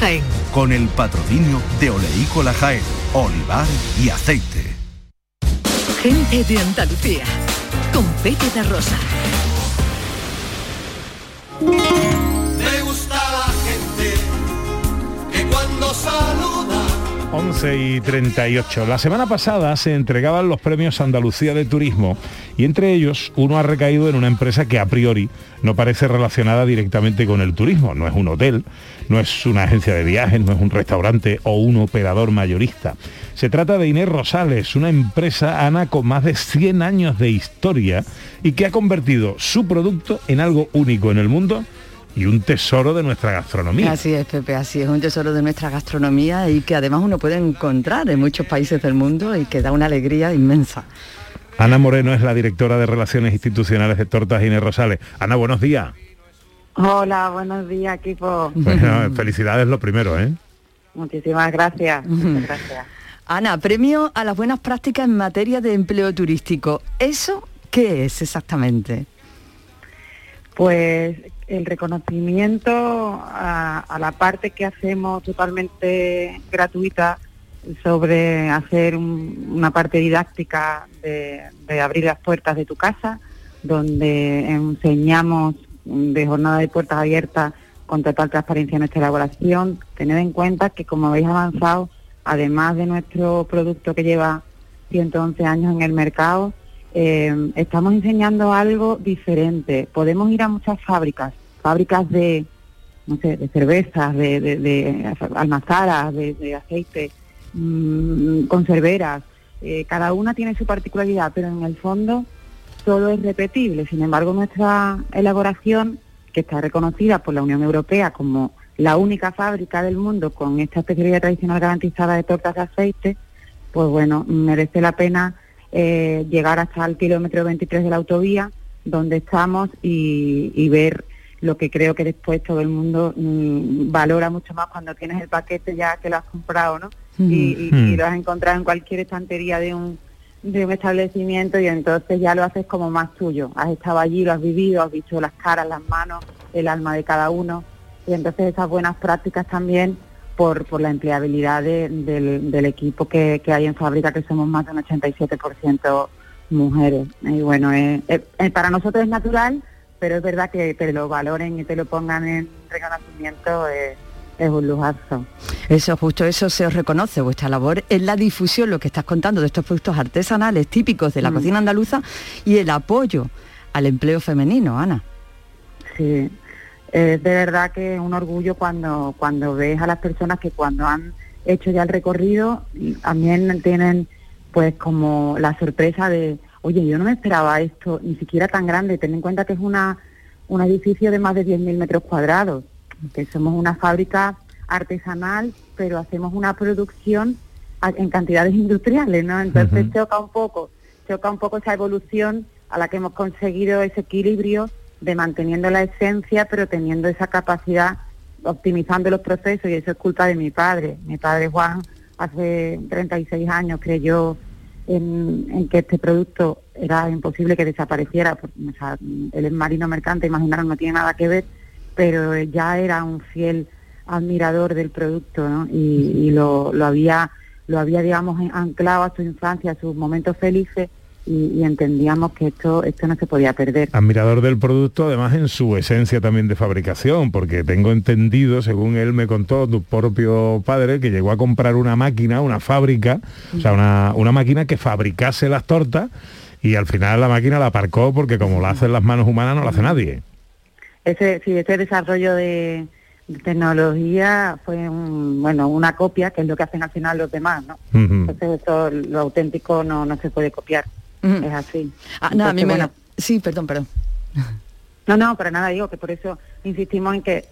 Speaker 1: Jaén.
Speaker 10: Con el patrocinio de Oleícola Jaén, olivar y aceite.
Speaker 1: Gente de Andalucía con Pepe da Rosa.
Speaker 4: Me gusta la gente que cuando saluda
Speaker 3: 11 y 38. La semana pasada se entregaban los premios Andalucía de Turismo y entre ellos uno ha recaído en una empresa que a priori no parece relacionada directamente con el turismo. No es un hotel, no es una agencia de viajes, no es un restaurante o un operador mayorista. Se trata de Inés Rosales, una empresa, Ana, con más de 100 años de historia y que ha convertido su producto en algo único en el mundo y un tesoro de nuestra gastronomía.
Speaker 5: Así es, Pepe, así es un tesoro de nuestra gastronomía y que además uno puede encontrar en muchos países del mundo y que da una alegría inmensa.
Speaker 3: Ana Moreno es la directora de Relaciones Institucionales de Tortas Inés Rosales. Ana, buenos días.
Speaker 23: Hola, buenos días, equipo.
Speaker 3: Bueno, felicidades lo primero, ¿eh?
Speaker 12: Muchísimas gracias. Muchas gracias.
Speaker 5: Ana, premio a las buenas prácticas en materia de empleo turístico. ¿Eso qué es exactamente?
Speaker 12: Pues el reconocimiento a, la parte que hacemos totalmente gratuita sobre hacer un- una parte didáctica de, de abrir las puertas de tu casa, donde enseñamos de jornada de puertas abiertas con total transparencia nuestra elaboración. Tened en cuenta que como habéis avanzado, además de nuestro producto que lleva 111 años en el mercado, eh, estamos enseñando algo diferente. Podemos ir a muchas fábricas, fábricas de, no sé, de cervezas, de, de, de almazaras, de, aceite, mm, conserveras. Eh, cada una tiene su particularidad, pero en el fondo todo es repetible. Sin embargo, nuestra elaboración, que está reconocida por la Unión Europea como la única fábrica del mundo con esta especialidad tradicional garantizada de tortas de aceite, pues bueno, merece la pena eh, llegar hasta el kilómetro 23 de la autovía, donde estamos, y, y ver lo que creo que después todo el mundo mm, valora mucho más cuando tienes el paquete ya que lo has comprado, ¿no?
Speaker 5: Mm.
Speaker 12: Y, y-
Speaker 5: Mm.
Speaker 12: y lo has encontrado en cualquier estantería de un, de un establecimiento y entonces ya lo haces como más tuyo. Has estado allí, lo has vivido, has visto las caras, las manos, el alma de cada uno y entonces esas buenas prácticas también por, por la empleabilidad de- del, del equipo que, que hay en fábrica, que somos más de un 87% mujeres. Y bueno, eh, eh, eh, para nosotros es natural, pero es verdad que te lo valoren y te lo pongan en reconocimiento es un lujazo.
Speaker 5: Eso, justo eso se os reconoce, vuestra labor en la difusión, lo que estás contando de estos productos artesanales típicos de la
Speaker 12: Mm.
Speaker 5: cocina andaluza y el apoyo al empleo femenino, Ana.
Speaker 12: Sí, es de verdad que es un orgullo cuando, cuando ves a las personas que cuando han hecho ya el recorrido también tienen pues como la sorpresa de, oye, yo no me esperaba esto, ni siquiera tan grande, ten en cuenta que es una un edificio de más de 10.000 metros cuadrados, que somos una fábrica artesanal, pero hacemos una producción en cantidades industriales, ¿no? Entonces
Speaker 24: Ujú.
Speaker 12: choca un poco, choca un poco esa evolución a la que hemos conseguido ese equilibrio de manteniendo la esencia, pero teniendo esa capacidad, optimizando los procesos, y eso es culpa de mi padre. Mi padre Juan hace 36 años creyó en, que este producto era imposible que desapareciera, porque, o sea, él es marino mercante, imaginaron, no tiene nada que ver, pero ya era un fiel admirador del producto, ¿no? Y, y lo, lo había, lo había, digamos, anclado a su infancia, a sus momentos felices, y, y entendíamos que esto, esto no se podía perder.
Speaker 3: Admirador del producto, además en su esencia también de fabricación, porque tengo entendido, según él me contó, tu propio padre, que llegó a comprar una máquina, una fábrica, o sea, una, una máquina que fabricase las tortas y al final la máquina la aparcó porque como la hacen las manos humanas no la hace nadie.
Speaker 12: ese sí, ese desarrollo de, de tecnología fue un, bueno una copia que es lo que hacen al final los demás no entonces eso lo auténtico no no se puede copiar es así
Speaker 5: Ah, no, a mí me...
Speaker 12: bueno,
Speaker 5: Sí, perdón, perdón.
Speaker 12: no no para nada digo que por eso insistimos en que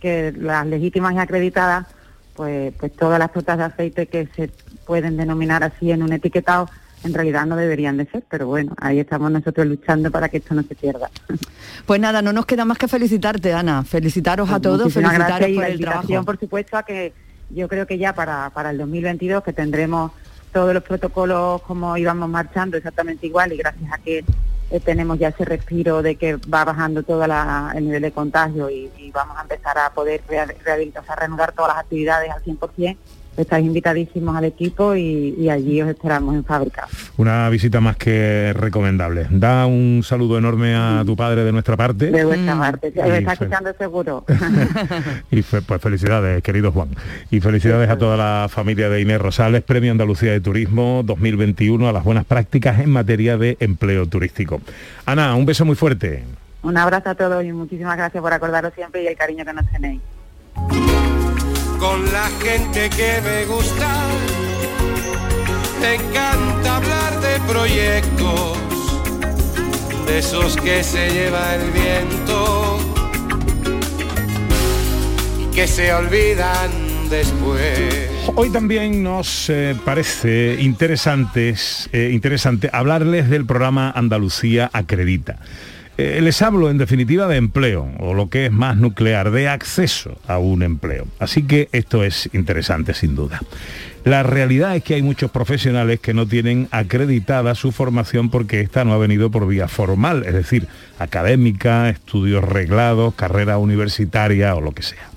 Speaker 12: que las legítimas y acreditadas pues pues todas las tortas de aceite que se pueden denominar así en un etiquetado en realidad no deberían de ser pero bueno ahí estamos nosotros luchando para que esto no se pierda
Speaker 5: Pues nada, no nos queda más que felicitarte, Ana. Felicitaros a todos,
Speaker 12: Pues Muchísimas
Speaker 5: felicitaros
Speaker 12: y
Speaker 5: por
Speaker 12: la
Speaker 5: el trabajo.
Speaker 12: por supuesto, a que yo creo que ya para, para el 2022, que tendremos todos los protocolos como íbamos marchando exactamente igual y gracias a que eh, tenemos ya ese respiro de que va bajando todo el nivel de contagio y, vamos a empezar a poder rea- rehabilitar, o sea, reanudar todas las actividades al 100%, estáis invitadísimos al equipo y, y allí os esperamos en fábrica.
Speaker 3: Una visita más que recomendable. Da un saludo enorme a tu padre de nuestra parte.
Speaker 12: De vuestra parte, me está escuchando seguro.
Speaker 3: Y fe- pues felicidades, querido Juan. Y felicidades a toda la familia de Inés Rosales, Premio Andalucía de Turismo 2021 a las buenas prácticas en materia de empleo turístico. Ana, un beso muy fuerte.
Speaker 12: Un abrazo a todos y muchísimas gracias por acordaros siempre y el cariño que nos tenéis.
Speaker 11: Con la gente que me gusta. Me encanta hablar de proyectos, de esos que se lleva el viento y que se olvidan después.
Speaker 3: Hoy también nos eh, parece interesante, eh, interesante hablarles del programa Andalucía Acredita. Eh, les hablo en definitiva de empleo, o lo que es más nuclear, de acceso a un empleo. Así que esto es interesante sin duda. La realidad es que hay muchos profesionales que no tienen acreditada su formación porque esta no ha venido por vía formal, es decir, académica, estudios reglados, carrera universitaria o lo que sea.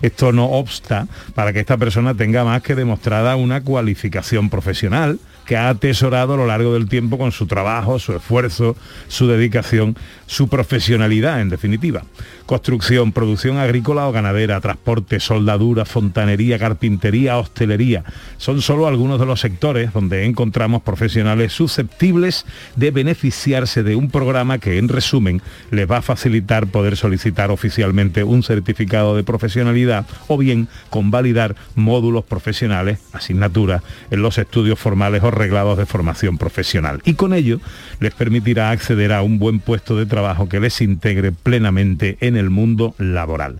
Speaker 3: Esto no obsta para que esta persona tenga más que demostrada una cualificación profesional que ha atesorado a lo largo del tiempo con su trabajo, su esfuerzo, su dedicación, su profesionalidad en definitiva. Construcción, producción agrícola o ganadera, transporte, soldadura, fontanería, carpintería, hostelería. Son solo algunos de los sectores donde encontramos profesionales susceptibles de beneficiarse de un programa que en resumen les va a facilitar poder solicitar oficialmente un certificado de profesionalidad o bien convalidar módulos profesionales, asignaturas, en los estudios formales o reglados de formación profesional. Y con ello les permitirá acceder a un buen puesto de trabajo que les integre plenamente en el mundo laboral.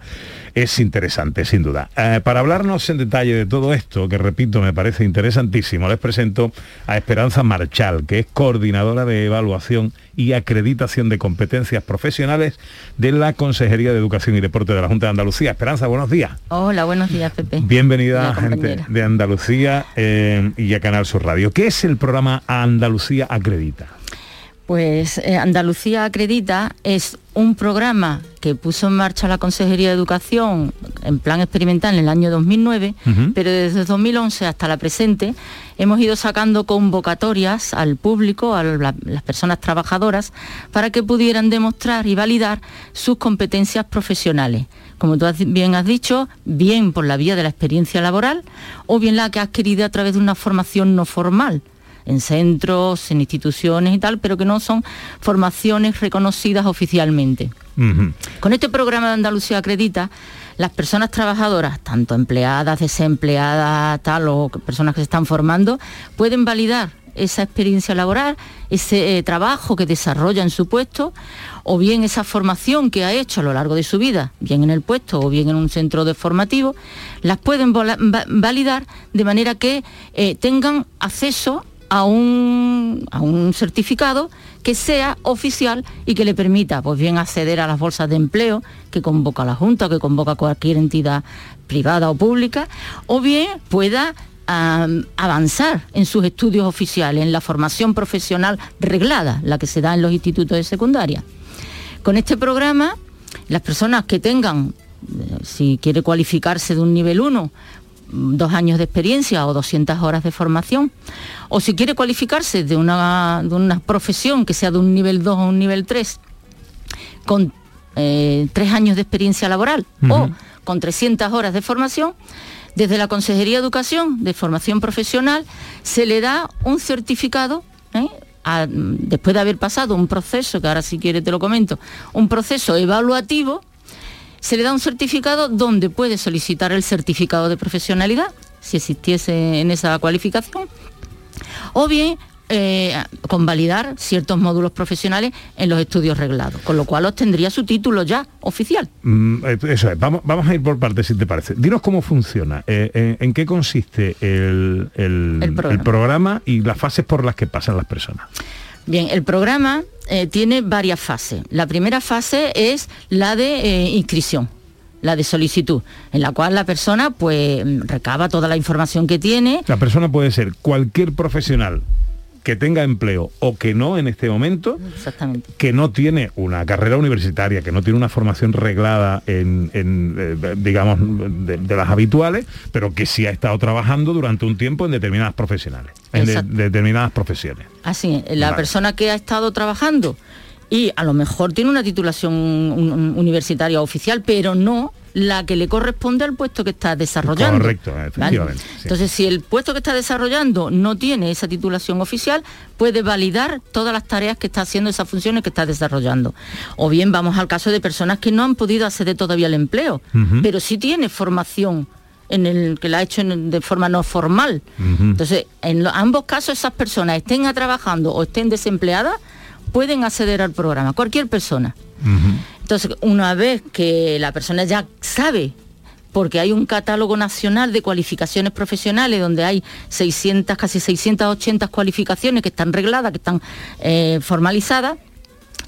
Speaker 3: Es interesante, sin duda. Eh, para hablarnos en detalle de todo esto, que repito, me parece interesantísimo, les presento a Esperanza Marchal, que es coordinadora de evaluación y acreditación de competencias profesionales de la Consejería de Educación y Deporte de la Junta de Andalucía. Esperanza, buenos días.
Speaker 24: Hola, buenos días, Pepe.
Speaker 3: Bienvenida,
Speaker 24: Hola,
Speaker 3: gente de Andalucía eh, y a Canal Sur Radio. ¿Qué es el programa Andalucía Acredita?
Speaker 24: Pues eh, Andalucía Acredita es un programa que puso en marcha la Consejería de Educación en plan experimental en el año 2009,
Speaker 25: Ujú.
Speaker 24: pero desde 2011 hasta la presente hemos ido sacando convocatorias al público, a la- las personas trabajadoras, para que pudieran demostrar y validar sus competencias profesionales. Como tú bien has dicho, bien por la vía de la experiencia laboral o bien la que ha adquirido a través de una formación no formal en centros, en instituciones y tal, pero que no son formaciones reconocidas oficialmente. Con este programa de Andalucía Acredita, las personas trabajadoras, tanto empleadas, desempleadas, tal, o personas que se están formando, pueden validar esa experiencia laboral, ese eh, trabajo que desarrolla en su puesto, o bien esa formación que ha hecho a lo largo de su vida, bien en el puesto o bien en un centro de formativo, las pueden validar de manera que eh, tengan acceso a un, a un certificado que sea oficial y que le permita pues bien acceder a las bolsas de empleo que convoca la Junta que convoca cualquier entidad privada o pública, o bien pueda avanzar en sus estudios oficiales, en la formación profesional reglada, la que se da en los institutos de secundaria. Con este programa, las personas que tengan, eh, si quiere cualificarse de un nivel 1, mm, dos años de experiencia o 200 horas de formación, o si quiere cualificarse de una, de una profesión que sea de un nivel 2 o un nivel 3, con eh, tres años de experiencia laboral o con 300 horas de formación, desde la Consejería de Educación de Formación Profesional se le da un certificado, ¿eh? a- después de haber pasado un proceso, que ahora si quiere te lo comento, un proceso evaluativo, se le da un certificado donde puede solicitar el certificado de profesionalidad, si existiese en esa cualificación, o bien eh, convalidar ciertos módulos profesionales en los estudios reglados, con lo cual obtendría su título ya oficial.
Speaker 3: Mm, eh, Eso es, vamos, vamos a ir por partes si te parece. Dinos cómo funciona, eh, en, en qué consiste el, el-
Speaker 24: El programa.
Speaker 3: el programa y las fases por las que pasan las personas.
Speaker 24: Bien, el programa eh, tiene varias fases. La primera fase es la de eh, inscripción, la de solicitud, en la cual la persona pues recaba toda la información que tiene,
Speaker 3: La persona puede ser cualquier profesional que tenga empleo o que no en este momento,
Speaker 24: Exactamente.
Speaker 3: que no tiene una carrera universitaria, que no tiene una formación reglada en, en, eh, digamos, de, de las habituales, pero que sí ha estado trabajando durante un tiempo en determinadas profesionales, en de- determinadas profesiones.
Speaker 24: Así, la
Speaker 3: Vale.
Speaker 24: persona que ha estado trabajando y a lo mejor tiene una titulación un- un- universitaria oficial, pero no la que le corresponde al puesto que está desarrollando.
Speaker 3: Correcto,
Speaker 24: ¿vale?
Speaker 3: efectivamente. sí.
Speaker 24: Entonces, si el puesto que está desarrollando no tiene esa titulación oficial, puede validar todas las tareas que está haciendo, esas funciones que está desarrollando. O bien vamos al caso de personas que no han podido acceder todavía al empleo, pero sí tiene formación en el que la ha hecho en- de forma no formal. Entonces, en lo- ambos casos, esas personas estén trabajando o estén desempleadas, pueden acceder al programa, cualquier persona. Entonces, una vez que la persona ya sabe, porque hay un catálogo nacional de cualificaciones profesionales donde hay 600, casi 680 cualificaciones que están regladas, que están eh, formalizadas,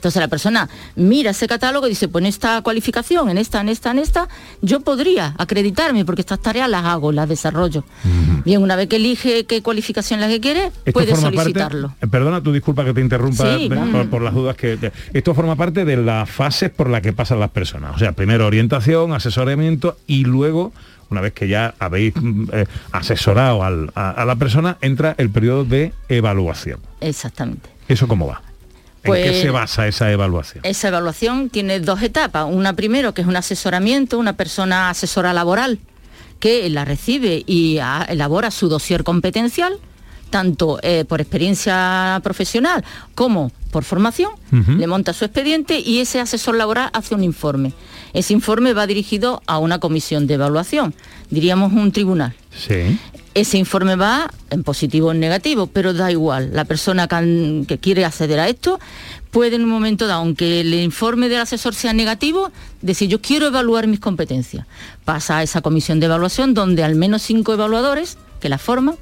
Speaker 24: Entonces la persona mira ese catálogo y dice, pues en esta cualificación, en esta, en esta, en esta, yo podría acreditarme porque estas tareas las hago, las desarrollo. Bien, una vez que elige qué cualificación la que quiere,
Speaker 3: Esto
Speaker 24: puede
Speaker 3: parte-
Speaker 24: solicitarlo.
Speaker 3: eh, perdona tu disculpa que te interrumpa
Speaker 24: Sí,
Speaker 3: por, por las dudas que te- esto forma parte de las fases por las que pasan las personas. O sea, primero orientación, asesoramiento y luego una vez que ya habéis mm, eh, asesorado al- a, a la persona, entra el periodo de evaluación.
Speaker 24: Exactamente.
Speaker 3: ¿Eso cómo va? ¿En qué
Speaker 24: Pues-
Speaker 3: se basa esa evaluación?
Speaker 24: Esa evaluación tiene dos etapas. Una primero que es un asesoramiento, una persona asesora laboral que la recibe y elabora su dossier competencial, tanto eh, por experiencia profesional como por formación, le monta su expediente y ese asesor laboral hace un informe. Ese informe va dirigido a una comisión de evaluación, diríamos un tribunal.
Speaker 3: Sí.
Speaker 24: Ese informe va en positivo o en negativo, pero da igual. La persona que, quiere acceder a esto puede en un momento dado, aunque el informe del asesor sea negativo, decir yo quiero evaluar mis competencias. Pasa a esa comisión de evaluación donde al menos cinco evaluadores que la forman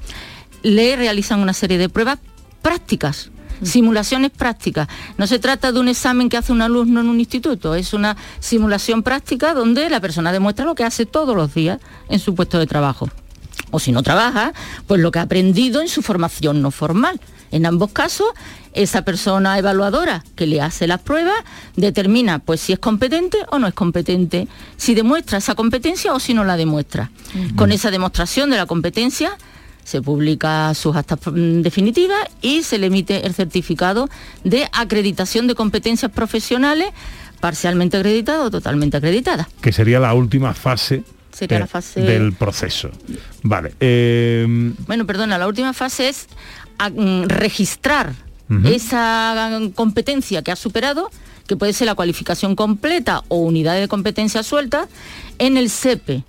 Speaker 24: le realizan una serie de pruebas prácticas. Simulaciones prácticas. No se trata de un examen que hace un alumno en un instituto, es una simulación práctica donde la persona demuestra lo que hace todos los días en su puesto de trabajo o si no trabaja, pues lo que ha aprendido en su formación no formal. En ambos casos, esa persona evaluadora que le hace las pruebas determina pues si es competente o no es competente, si demuestra esa competencia o si no la demuestra. Con esa demostración de la competencia se publica sus actas mm, definitivas y se le emite el certificado de acreditación de competencias profesionales parcialmente acreditada o totalmente acreditada.
Speaker 3: Que sería la última fase,
Speaker 24: Sería
Speaker 3: eh,
Speaker 24: la fase-
Speaker 3: del proceso. Vale. eh,
Speaker 24: Bueno, perdona, la última fase es a- mm, registrar esa competencia que ha superado, que puede ser la cualificación completa o unidades de competencia suelta, en el SEPE,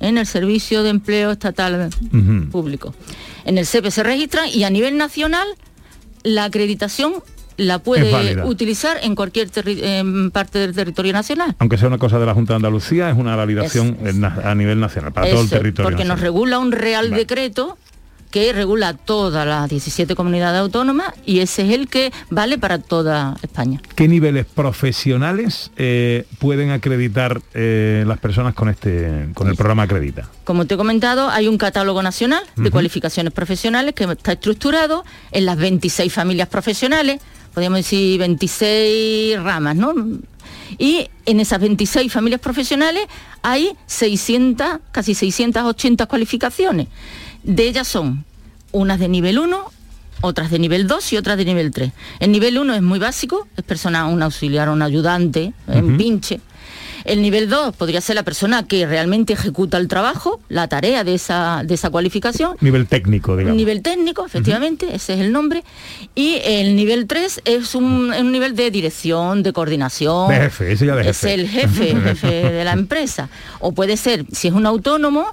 Speaker 24: en el Servicio de Empleo Estatal. Público. En el SEPE se registran y a nivel nacional la acreditación la puede utilizar en cualquier parte del territorio nacional.
Speaker 3: aunque sea una cosa de la Junta de Andalucía, es una validación a nivel nacional, para todo el territorio.
Speaker 24: Porque nos regula un real
Speaker 3: Vale.
Speaker 24: decreto que regula todas las 17 comunidades autónomas y ese es el que vale para toda España.
Speaker 3: ¿Qué niveles profesionales eh, pueden acreditar eh, las personas con este con el programa Acredita?
Speaker 24: Como te he comentado, hay un catálogo nacional de cualificaciones profesionales que está estructurado en las 26 familias profesionales, podríamos decir 26 ramas, ¿no? Y en esas 26 familias profesionales hay 600, casi 680 cualificaciones. De ellas son unas de nivel 1, otras de nivel 2 y otras de nivel 3. El nivel 1 es muy básico, es persona, un auxiliar, un ayudante, un pinche. El nivel 2 podría ser la persona que realmente ejecuta el trabajo, la tarea de esa, de esa cualificación.
Speaker 3: Nivel técnico, digamos.
Speaker 24: Nivel técnico, efectivamente, ese es el nombre. Y el nivel 3 es un, un nivel de dirección, de coordinación.
Speaker 3: De jefe, ese ya de
Speaker 24: Es
Speaker 3: jefe.
Speaker 24: el jefe, el jefe de la empresa. O puede ser, si es un autónomo,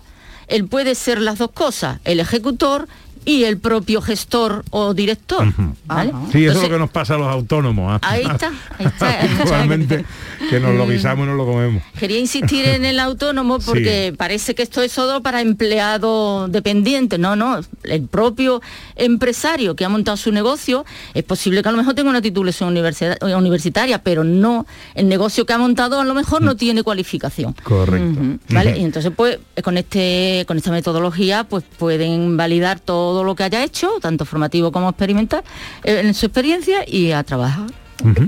Speaker 24: él puede ser las dos cosas, el ejecutor y el propio gestor o director. ¿vale?
Speaker 3: Sí, eso es lo que nos pasa a los autónomos. ¿ah?
Speaker 24: Ahí está, ahí está.
Speaker 3: Actualmente, que nos lo guisamos y nos lo comemos.
Speaker 24: Quería insistir en el autónomo porque parece que esto es todo para empleado dependiente. No, no. El propio empresario que ha montado su negocio, es posible que a lo mejor tenga una titulación universidad- eh, universitaria, pero no, el negocio que ha montado a lo mejor no tiene cualificación.
Speaker 3: Correcto.
Speaker 24: ¿Vale? Y entonces, pues, con este, con esta metodología, pues pueden validar todo lo que haya hecho, tanto formativo como experimental, eh, en su experiencia y a trabajar.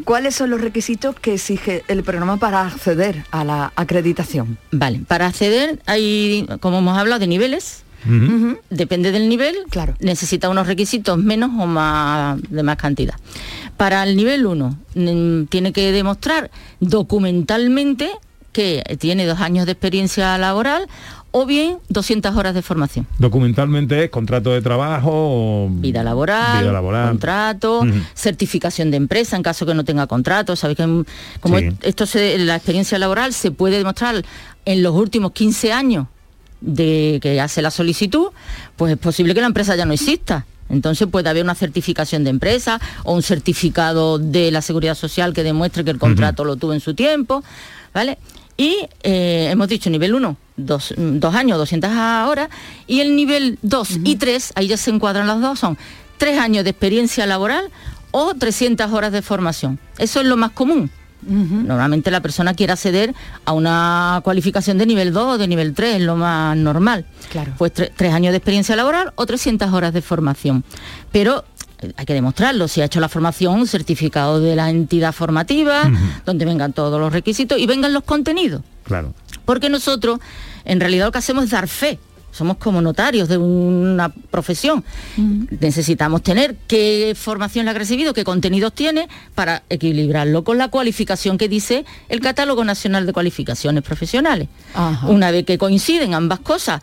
Speaker 5: ¿Cuáles son los requisitos que exige el programa para acceder a la acreditación?
Speaker 24: Vale, para acceder hay, como hemos hablado, de niveles. Depende del nivel, claro. necesita unos requisitos menos o más de más cantidad. Para el nivel 1 tiene que demostrar documentalmente que tiene dos años de experiencia laboral o bien 200 horas de formación.
Speaker 3: Documentalmente es contrato de trabajo
Speaker 24: Vida laboral,
Speaker 3: vida laboral.
Speaker 24: contrato, certificación de empresa en caso que no tenga contrato. Sabéis que como
Speaker 3: Sí.
Speaker 24: esto se- la experiencia laboral se puede demostrar en los últimos 15 años de que hace la solicitud, pues es posible que la empresa ya no exista. Entonces puede haber una certificación de empresa o un certificado de la seguridad social que demuestre que el contrato lo tuvo en su tiempo, ¿vale? Y eh, hemos dicho nivel 1, dos, dos años, 200 horas, y el nivel 2 y 3, ahí ya se encuadran las dos, son tres años de experiencia laboral o 300 horas de formación. Eso es lo más común. Normalmente la persona quiere acceder a una cualificación de nivel 2 o de nivel 3, es lo más normal.
Speaker 5: Claro.
Speaker 24: Pues tre- tres años de experiencia laboral o 300 horas de formación. Pero hay que demostrarlo, si ha hecho la formación, un certificado de la entidad formativa, donde vengan todos los requisitos y vengan los contenidos.
Speaker 3: Claro.
Speaker 24: Porque nosotros, en realidad, lo que hacemos es dar fe. Somos como notarios de una profesión. Necesitamos tener qué formación le ha recibido, qué contenidos tiene, para equilibrarlo con la cualificación que dice el Catálogo Nacional de Cualificaciones Profesionales. Una vez que coinciden ambas cosas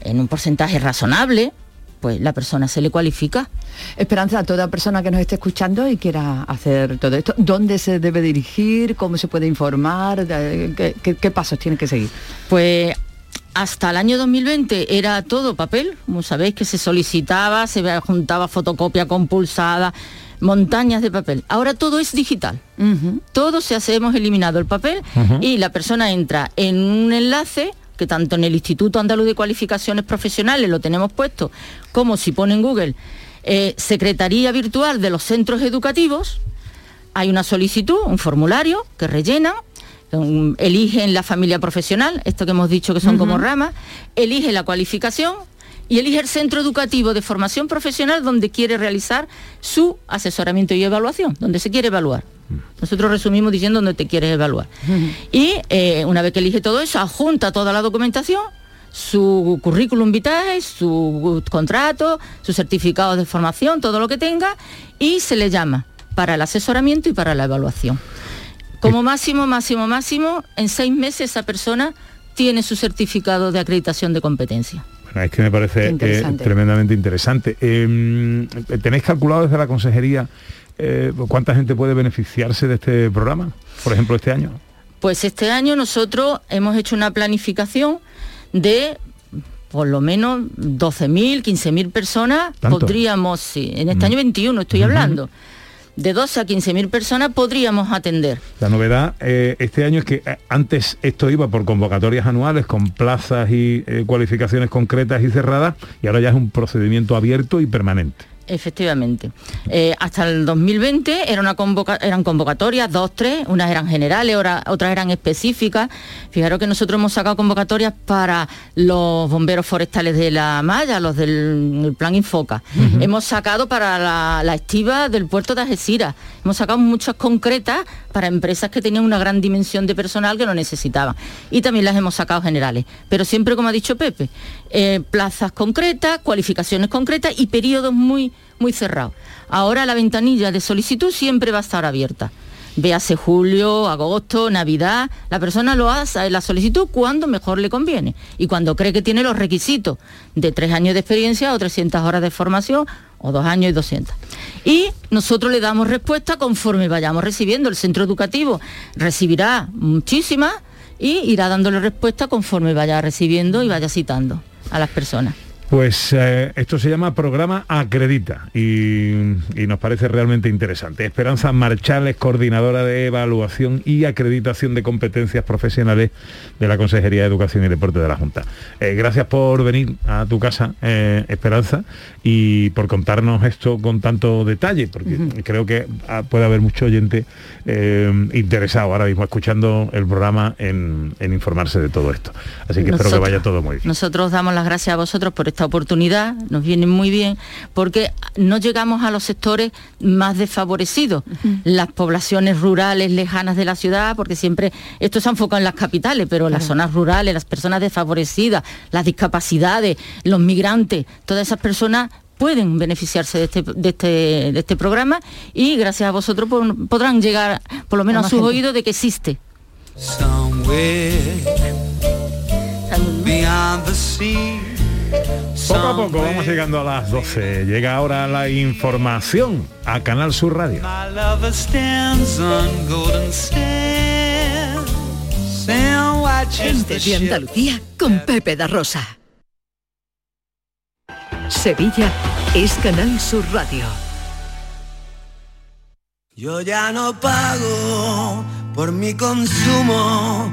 Speaker 24: en un porcentaje razonable, pues la persona se le cualifica.
Speaker 5: Esperanza, a toda persona que nos esté escuchando y quiera hacer todo esto, ¿dónde se debe dirigir? ¿Cómo se puede informar? ¿Qué, qué- qué pasos tiene que seguir?
Speaker 24: Pues hasta el año 2020 era todo papel, como sabéis que se solicitaba, se juntaba fotocopia compulsada, montañas de papel. Ahora todo es digital. Todo se hace, hemos eliminado el papel y la persona entra en un enlace que tanto en el Instituto Andaluz de Cualificaciones Profesionales lo tenemos puesto, como si pone en Google eh, Secretaría Virtual de los Centros Educativos, hay una solicitud, un formulario que rellenan, um, eligen la familia profesional, esto que hemos dicho que son como ramas, elige la cualificación y elige el centro educativo de formación profesional donde quiere realizar su asesoramiento y evaluación, donde se quiere evaluar. Nosotros resumimos diciendo donde te quieres evaluar. Y eh, una vez que elige todo eso, adjunta toda la documentación, su currículum vitae, su contrato, su certificado de formación, todo lo que tenga, y se le llama para el asesoramiento y para la evaluación. Como máximo, máximo, máximo, en seis meses esa persona tiene su certificado de acreditación de competencia.
Speaker 3: Bueno, es que me parece eh, tremendamente interesante. Eh, ¿Tenéis calculado desde la consejería eh, cuánta gente puede beneficiarse de este programa? Por ejemplo, este año.
Speaker 24: Pues este año nosotros hemos hecho una planificación de por lo menos 12.000, 15.000 personas.
Speaker 3: ¿Tanto?
Speaker 24: Podríamos, sí, en este año 21 estoy hablando, de 12 a 15.000 personas podríamos atender.
Speaker 3: La novedad eh, este año es que eh, antes esto iba por convocatorias anuales con plazas y eh, cualificaciones concretas y cerradas y ahora ya es un procedimiento abierto y permanente.
Speaker 24: Efectivamente. Eh, hasta el 2020 era una convoca- eran convocatorias, dos, tres, unas eran generales, otras eran específicas. Fijaros que nosotros hemos sacado convocatorias para los bomberos forestales de la malla, los del el plan Infoca. Hemos sacado para la, la estiva del puerto de Algeciras. Hemos sacado muchas concretas para empresas que tenían una gran dimensión de personal que lo necesitaban. Y también las hemos sacado generales. Pero siempre, como ha dicho Pepe, eh, plazas concretas, cualificaciones concretas y periodos muy, muy cerrados. Ahora la ventanilla de solicitud siempre va a estar abierta. Véase julio, agosto, Navidad, la persona lo hace la solicitud cuando mejor le conviene y cuando cree que tiene los requisitos de tres años de experiencia o 300 horas de formación o dos años y 200. Y nosotros le damos respuesta conforme vayamos recibiendo. El centro educativo recibirá muchísimas y irá dándole respuesta conforme vaya recibiendo y vaya citando a las personas.
Speaker 3: Pues eh, esto se llama programa Acredita y, y nos parece realmente interesante. Esperanza Marchales, coordinadora de evaluación y acreditación de competencias profesionales de la Consejería de Educación y Deporte de la Junta. Eh, gracias por venir a tu casa, eh, Esperanza, y por contarnos esto con tanto detalle, porque creo que ah, puede haber mucho oyente interesado ahora mismo escuchando el programa en, en informarse de todo esto. Así que espero que vaya todo muy bien.
Speaker 24: Nosotros damos las gracias a vosotros por esta oportunidad, nos viene muy bien, porque no llegamos a los sectores más desfavorecidos, las poblaciones rurales lejanas de la ciudad, porque siempre esto se ha enfocado en las capitales, pero las zonas rurales, las personas desfavorecidas, las discapacidades, los migrantes, todas esas personas pueden beneficiarse de este, de este, de este programa y gracias a vosotros po- podrán llegar por lo menos a sus
Speaker 25: gente.
Speaker 24: oídos de que existe.
Speaker 25: Somewhere beyond the sea.
Speaker 3: Poco a poco vamos llegando a las 12. Llega ahora la información a Canal Sur Radio.
Speaker 1: Gente de
Speaker 25: ship
Speaker 1: Andalucía con Pepe da Rosa. Sevilla es Canal Sur Radio.
Speaker 4: Yo ya no pago por mi consumo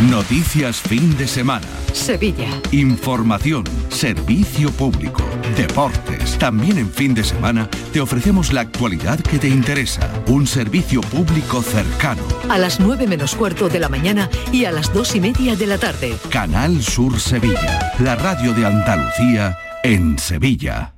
Speaker 10: Noticias fin de semana.
Speaker 1: Sevilla.
Speaker 10: Información, servicio público, deportes. También en fin de semana te ofrecemos la actualidad que te interesa. Un servicio público cercano.
Speaker 1: A las 9 menos cuarto de la mañana y a las dos y media de la tarde.
Speaker 10: Canal Sur Sevilla. La radio de Andalucía en Sevilla.